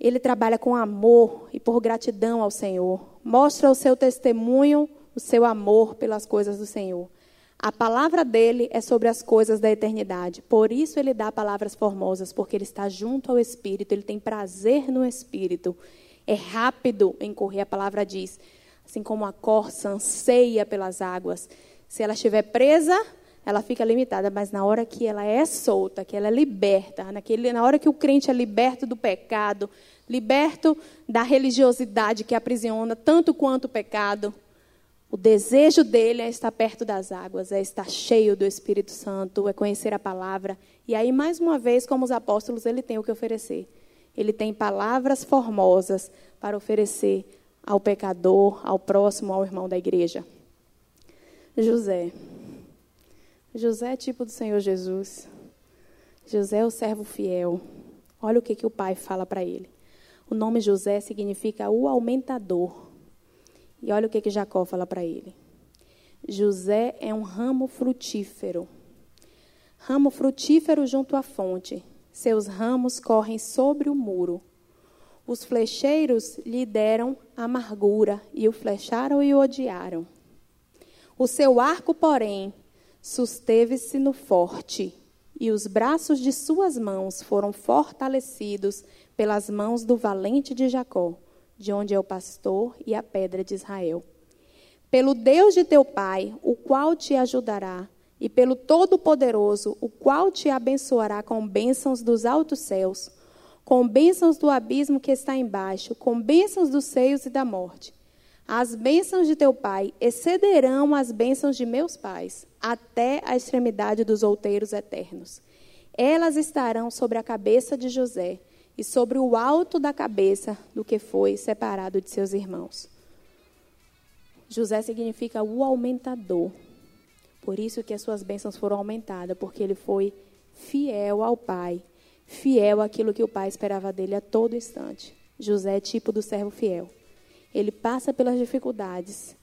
Ele trabalha com amor e por gratidão ao Senhor. Mostra o seu testemunho, o seu amor pelas coisas do Senhor. A palavra dele é sobre as coisas da eternidade. Por isso ele dá palavras formosas, porque ele está junto ao Espírito, ele tem prazer no Espírito. É rápido em correr, a palavra diz. Assim como a corça anseia pelas águas. Se ela estiver presa, ela fica limitada, mas na hora que ela é solta, que ela é liberta, naquele, na hora que o crente é liberto do pecado, liberto da religiosidade que aprisiona tanto quanto o pecado, o desejo dele é estar perto das águas, é estar cheio do Espírito Santo, é conhecer a palavra. E aí, mais uma vez, como os apóstolos, ele tem o que oferecer. Ele tem palavras formosas para oferecer ao pecador, ao próximo, ao irmão da igreja. José. José é tipo do Senhor Jesus. José é o servo fiel. Olha o que, que o pai fala para ele. O nome José significa o aumentador. E olha o que, que Jacó fala para ele. José é um ramo frutífero. Ramo frutífero junto à fonte. Seus ramos correm sobre o muro. Os flecheiros lhe deram amargura e o flecharam e o odiaram. O seu arco, porém, susteve-se no forte, e os braços de suas mãos foram fortalecidos pelas mãos do valente de Jacó de onde é o pastor e a pedra de Israel. Pelo Deus de teu pai, o qual te ajudará, e pelo Todo-Poderoso, o qual te abençoará com bênçãos dos altos céus, com bênçãos do abismo que está embaixo, com bênçãos dos seios e da morte. As bênçãos de teu pai excederão as bênçãos de meus pais, até a extremidade dos outeiros eternos. Elas estarão sobre a cabeça de José e sobre o alto da cabeça do que foi separado de seus irmãos. José significa o aumentador. Por isso que as suas bênçãos foram aumentadas, porque ele foi fiel ao Pai, fiel àquilo que o Pai esperava dele a todo instante. José é tipo do servo fiel. Ele passa pelas dificuldades,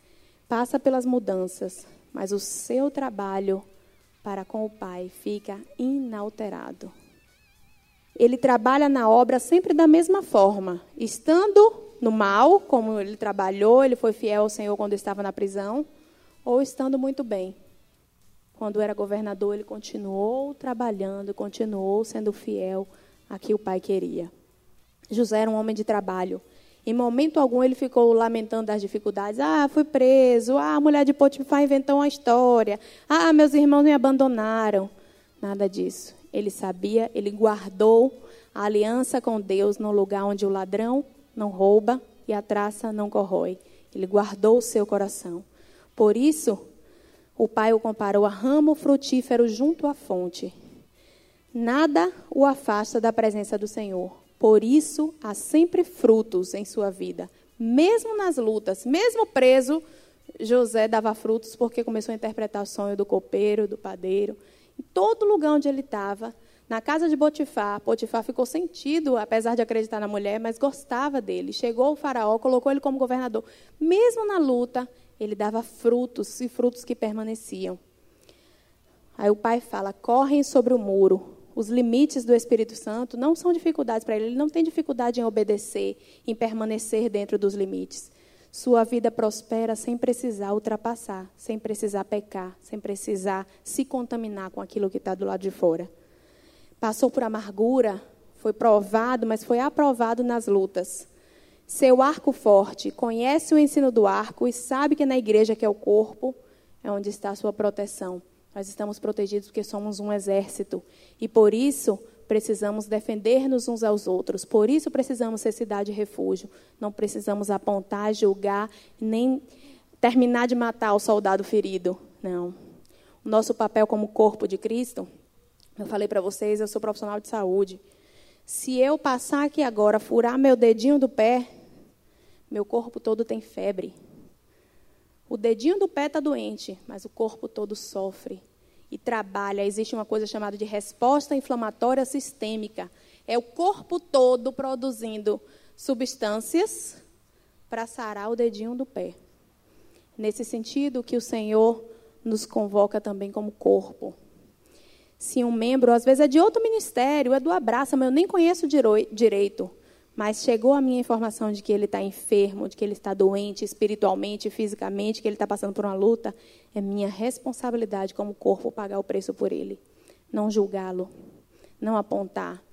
passa pelas mudanças, mas o seu trabalho para com o Pai fica inalterado ele trabalha na obra sempre da mesma forma, estando no mal, como ele trabalhou, ele foi fiel ao Senhor quando estava na prisão, ou estando muito bem. Quando era governador, ele continuou trabalhando, continuou sendo fiel a que o pai queria. José era um homem de trabalho. Em momento algum ele ficou lamentando as dificuldades. Ah, fui preso. Ah, a mulher de Potifar inventou uma história. Ah, meus irmãos me abandonaram. Nada disso. Ele sabia, ele guardou a aliança com Deus no lugar onde o ladrão não rouba e a traça não corrói. Ele guardou o seu coração. Por isso, o pai o comparou a ramo frutífero junto à fonte. Nada o afasta da presença do Senhor. Por isso, há sempre frutos em sua vida. Mesmo nas lutas, mesmo preso, José dava frutos porque começou a interpretar o sonho do copeiro, do padeiro. Em todo lugar onde ele estava, na casa de Potifar, Potifar ficou sentido, apesar de acreditar na mulher, mas gostava dele. Chegou o faraó, colocou ele como governador. Mesmo na luta, ele dava frutos e frutos que permaneciam. Aí o pai fala: correm sobre o muro. Os limites do Espírito Santo não são dificuldades para ele. Ele não tem dificuldade em obedecer, em permanecer dentro dos limites. Sua vida prospera sem precisar ultrapassar, sem precisar pecar, sem precisar se contaminar com aquilo que está do lado de fora. Passou por amargura, foi provado, mas foi aprovado nas lutas. Seu arco forte, conhece o ensino do arco e sabe que na igreja, que é o corpo, é onde está a sua proteção. Nós estamos protegidos porque somos um exército. E por isso, precisamos defender-nos uns aos outros. Por isso precisamos ser cidade de refúgio. Não precisamos apontar, julgar, nem terminar de matar o soldado ferido. Não. O nosso papel como corpo de Cristo, eu falei para vocês, eu sou profissional de saúde. Se eu passar aqui agora, furar meu dedinho do pé, meu corpo todo tem febre. O dedinho do pé está doente, mas o corpo todo sofre e trabalha. Existe uma coisa chamada de resposta inflamatória sistêmica. É o corpo todo produzindo substâncias para sarar o dedinho do pé. Nesse sentido que o Senhor nos convoca também como corpo. Se um membro, às vezes é de outro ministério, é do abraça, mas eu nem conheço direito. Mas chegou a minha informação de que ele está enfermo, de que ele está doente espiritualmente, fisicamente, que ele está passando por uma luta, é minha responsabilidade como corpo pagar o preço por ele. Não julgá-lo, não apontar.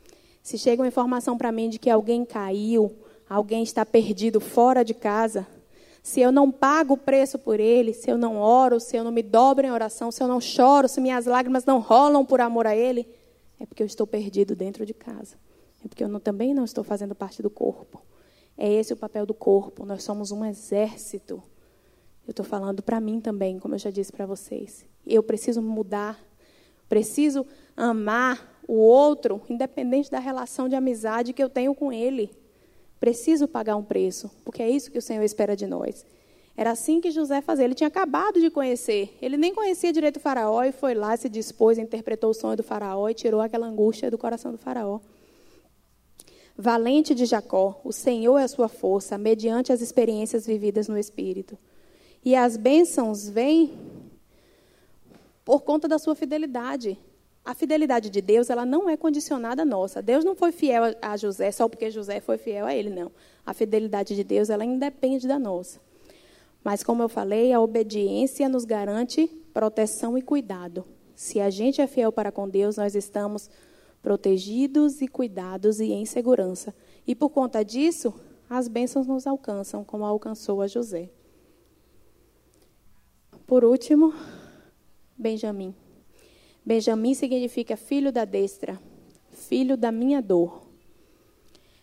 Se chega uma informação para mim de que alguém caiu, alguém está perdido fora de casa, se eu não pago o preço por ele, se eu não oro, se eu não me dobro em oração, se eu não choro, se minhas lágrimas não rolam por amor a ele, é porque eu estou perdido dentro de casa. É porque eu não, também não estou fazendo parte do corpo. É esse o papel do corpo. Nós somos um exército. Eu estou falando para mim também, como eu já disse para vocês. Eu preciso mudar. Preciso amar o outro, independente da relação de amizade que eu tenho com ele. Preciso pagar um preço, porque é isso que o Senhor espera de nós. Era assim que José fazia. Ele tinha acabado de conhecer. Ele nem conhecia direito o faraó e foi lá, se dispôs, interpretou o sonho do faraó e tirou aquela angústia do coração do faraó. Valente de Jacó, o Senhor é a sua força, mediante as experiências vividas no Espírito. E as bênçãos vêm por conta da sua fidelidade. A fidelidade de Deus, ela não é condicionada à nossa. Deus não foi fiel a José só porque José foi fiel a ele, não. A fidelidade de Deus, ela independe da nossa. Mas, como eu falei, a obediência nos garante proteção e cuidado. Se a gente é fiel para com Deus, nós estamos protegidos e cuidados e em segurança. E por conta disso, as bênçãos nos alcançam, como alcançou a José. Por último, Benjamim. Benjamim significa filho da destra, filho da minha dor.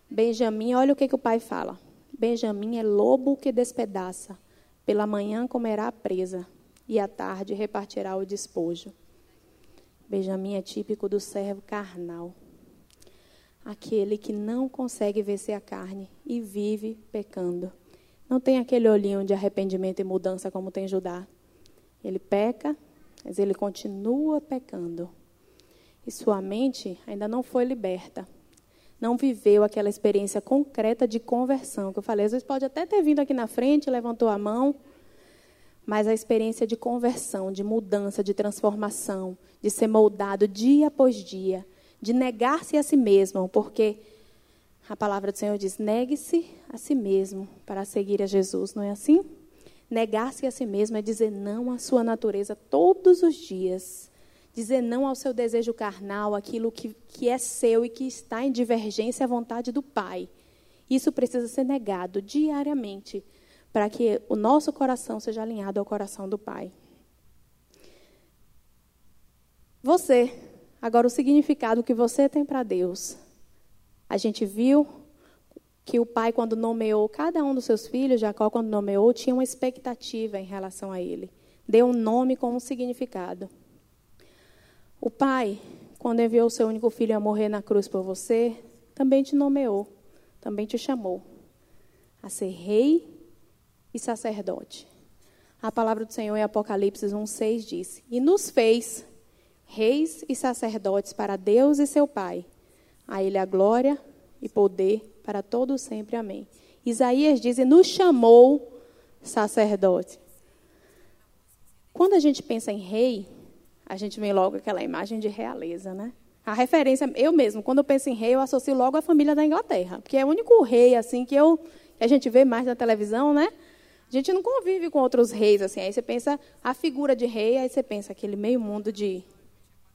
Benjamim, olha o que, que o pai fala. Benjamim é lobo que despedaça. Pela manhã comerá a presa, e à tarde repartirá o despojo. Benjamim é típico do servo carnal. Aquele que não consegue vencer a carne e vive pecando. Não tem aquele olhinho de arrependimento e mudança como tem Judá. Ele peca, mas ele continua pecando. E sua mente ainda não foi liberta. Não viveu aquela experiência concreta de conversão que eu falei. Às vezes pode até ter vindo aqui na frente, levantou a mão, mas a experiência de conversão, de mudança, de transformação, de ser moldado dia após dia, de negar-se a si mesmo, porque a palavra do Senhor diz: negue-se a si mesmo para seguir a Jesus, não é assim? Negar-se a si mesmo é dizer não à sua natureza todos os dias. Dizer não ao seu desejo carnal, aquilo que, que é seu e que está em divergência à vontade do Pai. Isso precisa ser negado diariamente para que o nosso coração seja alinhado ao coração do Pai. Você, agora o significado que você tem para Deus. A gente viu que o pai, quando nomeou cada um dos seus filhos, Jacó, quando nomeou, tinha uma expectativa em relação a ele. Deu um nome com um significado. O pai, quando enviou o seu único filho a morrer na cruz por você, também te nomeou, também te chamou a ser rei e sacerdote. A palavra do Senhor em Apocalipse 1,6 diz: E nos fez reis e sacerdotes para Deus e seu Pai. A Ele a glória e poder para todos sempre. Amém. Isaías diz: E nos chamou sacerdote. Quando a gente pensa em rei, a gente vem logo aquela imagem de realeza, né? A referência, eu mesmo, quando eu penso em rei, eu associo logo a família da Inglaterra, porque é o único rei assim que eu que a gente vê mais na televisão, né? A gente não convive com outros reis assim. Aí você pensa a figura de rei, aí você pensa aquele meio mundo de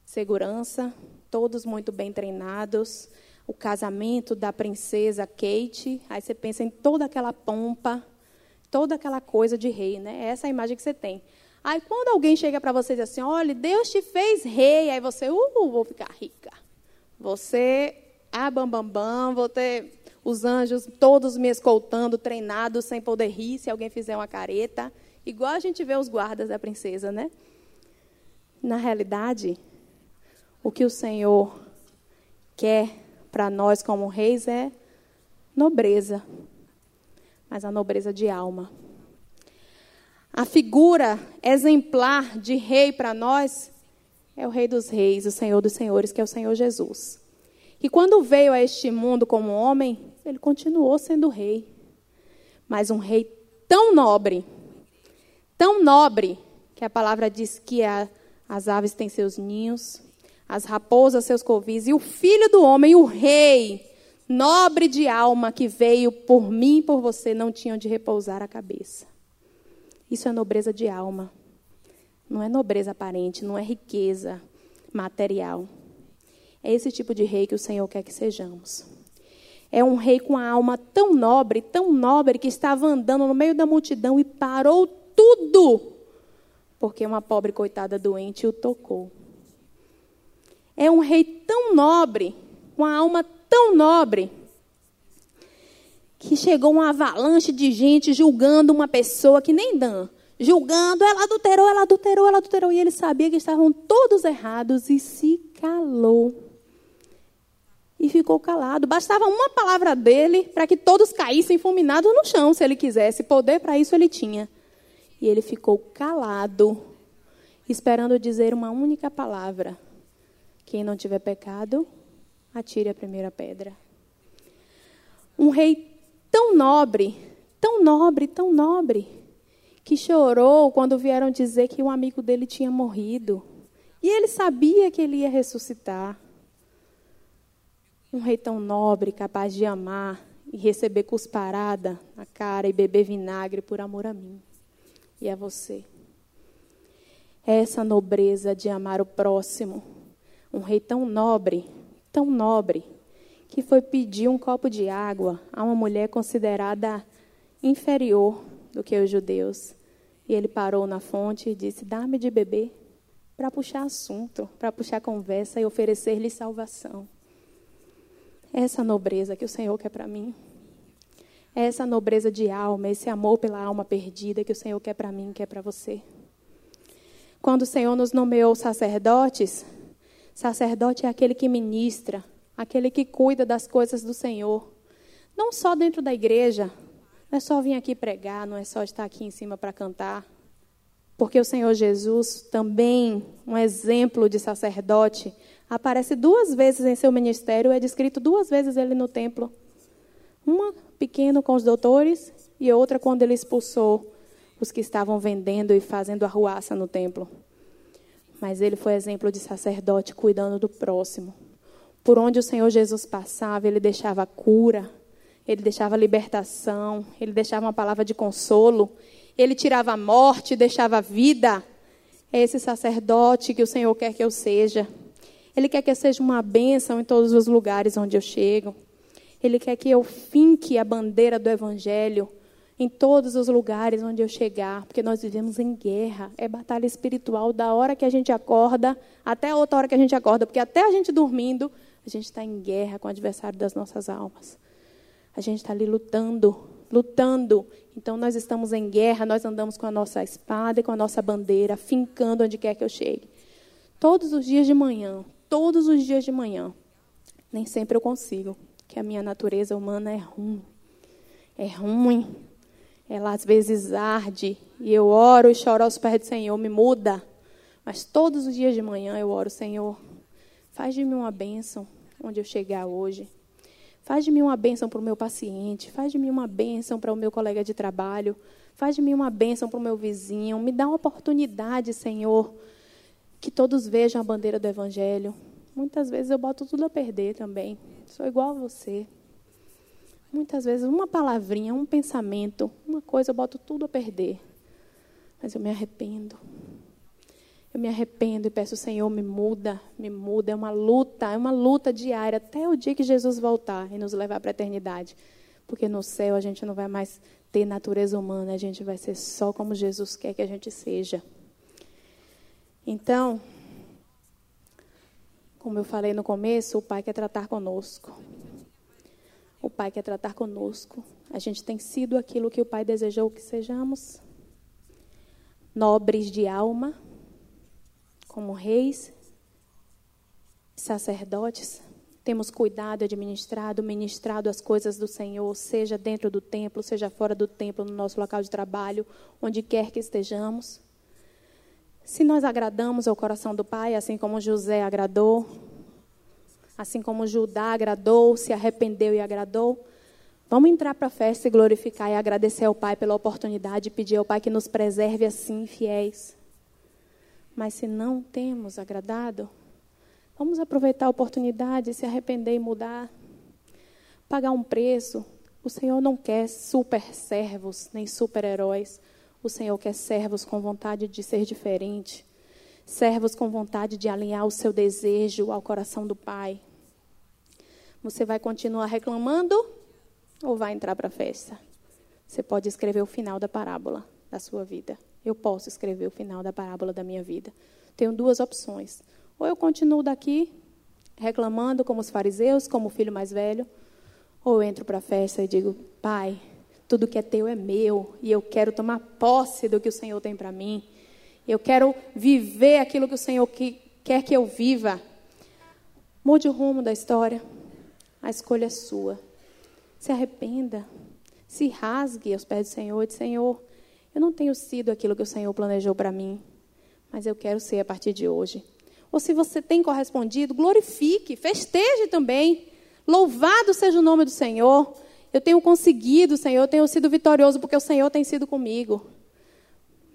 segurança, todos muito bem treinados, o casamento da princesa Kate, aí você pensa em toda aquela pompa, toda aquela coisa de rei, né? Essa é a imagem que você tem. Aí quando alguém chega para você e diz assim, olha, Deus te fez rei, aí você, uh, vou ficar rica. Você, ah, bam, bam, bam, vou ter os anjos todos me escoltando, treinados, sem poder rir se alguém fizer uma careta. Igual a gente vê os guardas da princesa, né? Na realidade, o que o Senhor quer para nós como reis é nobreza, mas a nobreza de alma. A figura exemplar de rei para nós é o Rei dos Reis, o Senhor dos Senhores, que é o Senhor Jesus. E quando veio a este mundo como homem, ele continuou sendo rei. Mas um rei tão nobre, tão nobre, que a palavra diz que a, as aves têm seus ninhos, as raposas seus covis, e o filho do homem, o rei nobre de alma que veio por mim e por você, não tinha onde repousar a cabeça. Isso é nobreza de alma. Não é nobreza aparente, não é riqueza material. É esse tipo de rei que o Senhor quer que sejamos. É um rei com a alma tão nobre, tão nobre, que estava andando no meio da multidão e parou tudo, porque uma pobre coitada doente o tocou. É um rei tão nobre, com a alma tão nobre, que chegou uma avalanche de gente julgando uma pessoa que nem Dan, julgando, ela adulterou, ela adulterou, ela adulterou, e ele sabia que estavam todos errados e se calou. E ficou calado. Bastava uma palavra dele para que todos caíssem fulminados no chão, se ele quisesse. Poder para isso ele tinha. E ele ficou calado, esperando dizer uma única palavra: Quem não tiver pecado, atire a primeira pedra. Um rei tão nobre, tão nobre, tão nobre, que chorou quando vieram dizer que um amigo dele tinha morrido. E ele sabia que ele ia ressuscitar. Um rei tão nobre, capaz de amar e receber cusparada na cara e beber vinagre por amor a mim e a você. Essa nobreza de amar o próximo. Um rei tão nobre, tão nobre, que foi pedir um copo de água a uma mulher considerada inferior do que os judeus. E ele parou na fonte e disse: Dá-me de beber, para puxar assunto, para puxar conversa e oferecer-lhe salvação. Essa nobreza que o Senhor quer para mim. Essa nobreza de alma, esse amor pela alma perdida que o Senhor quer para mim, quer para você. Quando o Senhor nos nomeou sacerdotes, sacerdote é aquele que ministra, aquele que cuida das coisas do Senhor. Não só dentro da igreja, não é só vir aqui pregar, não é só estar aqui em cima para cantar. Porque o Senhor Jesus, também um exemplo de sacerdote, aparece duas vezes em seu ministério, é descrito duas vezes ele no templo. Uma pequeno com os doutores e outra quando ele expulsou os que estavam vendendo e fazendo arruaça no templo. Mas ele foi exemplo de sacerdote cuidando do próximo. Por onde o Senhor Jesus passava, ele deixava cura, ele deixava libertação, ele deixava uma palavra de consolo, ele tirava a morte, deixava a vida. É esse sacerdote que o Senhor quer que eu seja. Ele quer que eu seja uma bênção em todos os lugares onde eu chego. Ele quer que eu finque a bandeira do Evangelho em todos os lugares onde eu chegar, porque nós vivemos em guerra, é batalha espiritual da hora que a gente acorda até outra hora que a gente acorda, porque até a gente dormindo, a gente está em guerra com o adversário das nossas almas. A gente está ali lutando, lutando. Então nós estamos em guerra, nós andamos com a nossa espada e com a nossa bandeira, fincando onde quer que eu chegue. Todos os dias de manhã, todos os dias de manhã. Nem sempre eu consigo, que a minha natureza humana é ruim. É ruim. Ela às vezes arde e eu oro e choro aos pés do Senhor, me muda. Mas todos os dias de manhã eu oro, Senhor, faz de mim uma bênção onde eu chegar hoje. Faz de mim uma bênção para o meu paciente, faz de mim uma bênção para o meu colega de trabalho, faz de mim uma bênção para o meu vizinho. Me dá uma oportunidade, Senhor, que todos vejam a bandeira do Evangelho. Muitas vezes eu boto tudo a perder também. Sou igual a você. Muitas vezes uma palavrinha, um pensamento, uma coisa eu boto tudo a perder. Mas eu me arrependo. Eu me arrependo e peço, Senhor, me muda, me muda. É uma luta, é uma luta diária até o dia que Jesus voltar e nos levar para a eternidade. Porque no céu a gente não vai mais ter natureza humana, a gente vai ser só como Jesus quer que a gente seja. Então, como eu falei no começo, o Pai quer tratar conosco. O Pai quer tratar conosco. A gente tem sido aquilo que o Pai desejou que sejamos. Nobres de alma, como reis, sacerdotes, temos cuidado, administrado, ministrado as coisas do Senhor, seja dentro do templo, seja fora do templo, no nosso local de trabalho, onde quer que estejamos. Se nós agradamos ao coração do Pai, assim como José agradou, assim como Judá agradou, se arrependeu e agradou, vamos entrar para a festa e glorificar e agradecer ao Pai pela oportunidade e pedir ao Pai que nos preserve assim, fiéis. Mas se não temos agradado, vamos aproveitar a oportunidade, se arrepender e mudar. pagar um preço. O Senhor não quer super servos, nem super-heróis. O Senhor quer servos com vontade de ser diferente. Servos com vontade de alinhar o seu desejo ao coração do Pai. Você vai continuar reclamando ou vai entrar para a festa? Você pode escrever o final da parábola da sua vida. Eu posso escrever o final da parábola da minha vida. Tenho duas opções. Ou eu continuo daqui reclamando como os fariseus, como o filho mais velho, ou entro para a festa e digo: Pai, tudo que é teu é meu e eu quero tomar posse do que o Senhor tem para mim. Eu quero viver aquilo que o Senhor quer que eu viva. Mude o rumo da história. A escolha é sua. Se arrependa. Se rasgue aos pés do Senhor e diz: Senhor, eu não tenho sido aquilo que o Senhor planejou para mim, mas eu quero ser a partir de hoje. Ou se você tem correspondido, glorifique, festeje também. Louvado seja o nome do Senhor. Eu tenho conseguido, Senhor, eu tenho sido vitorioso porque o Senhor tem sido comigo.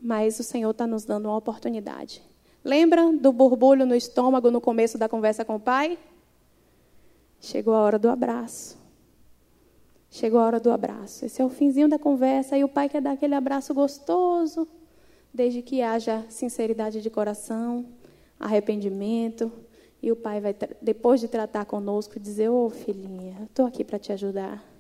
Mas o Senhor está nos dando uma oportunidade. Lembra do borbulho no estômago no começo da conversa com o Pai? Chegou a hora do abraço. Chegou a hora do abraço. Esse é o finzinho da conversa e o pai quer dar aquele abraço gostoso, desde que haja sinceridade de coração, arrependimento. E o pai vai, depois de tratar conosco, dizer: Ô oh, filhinha, estou aqui para te ajudar.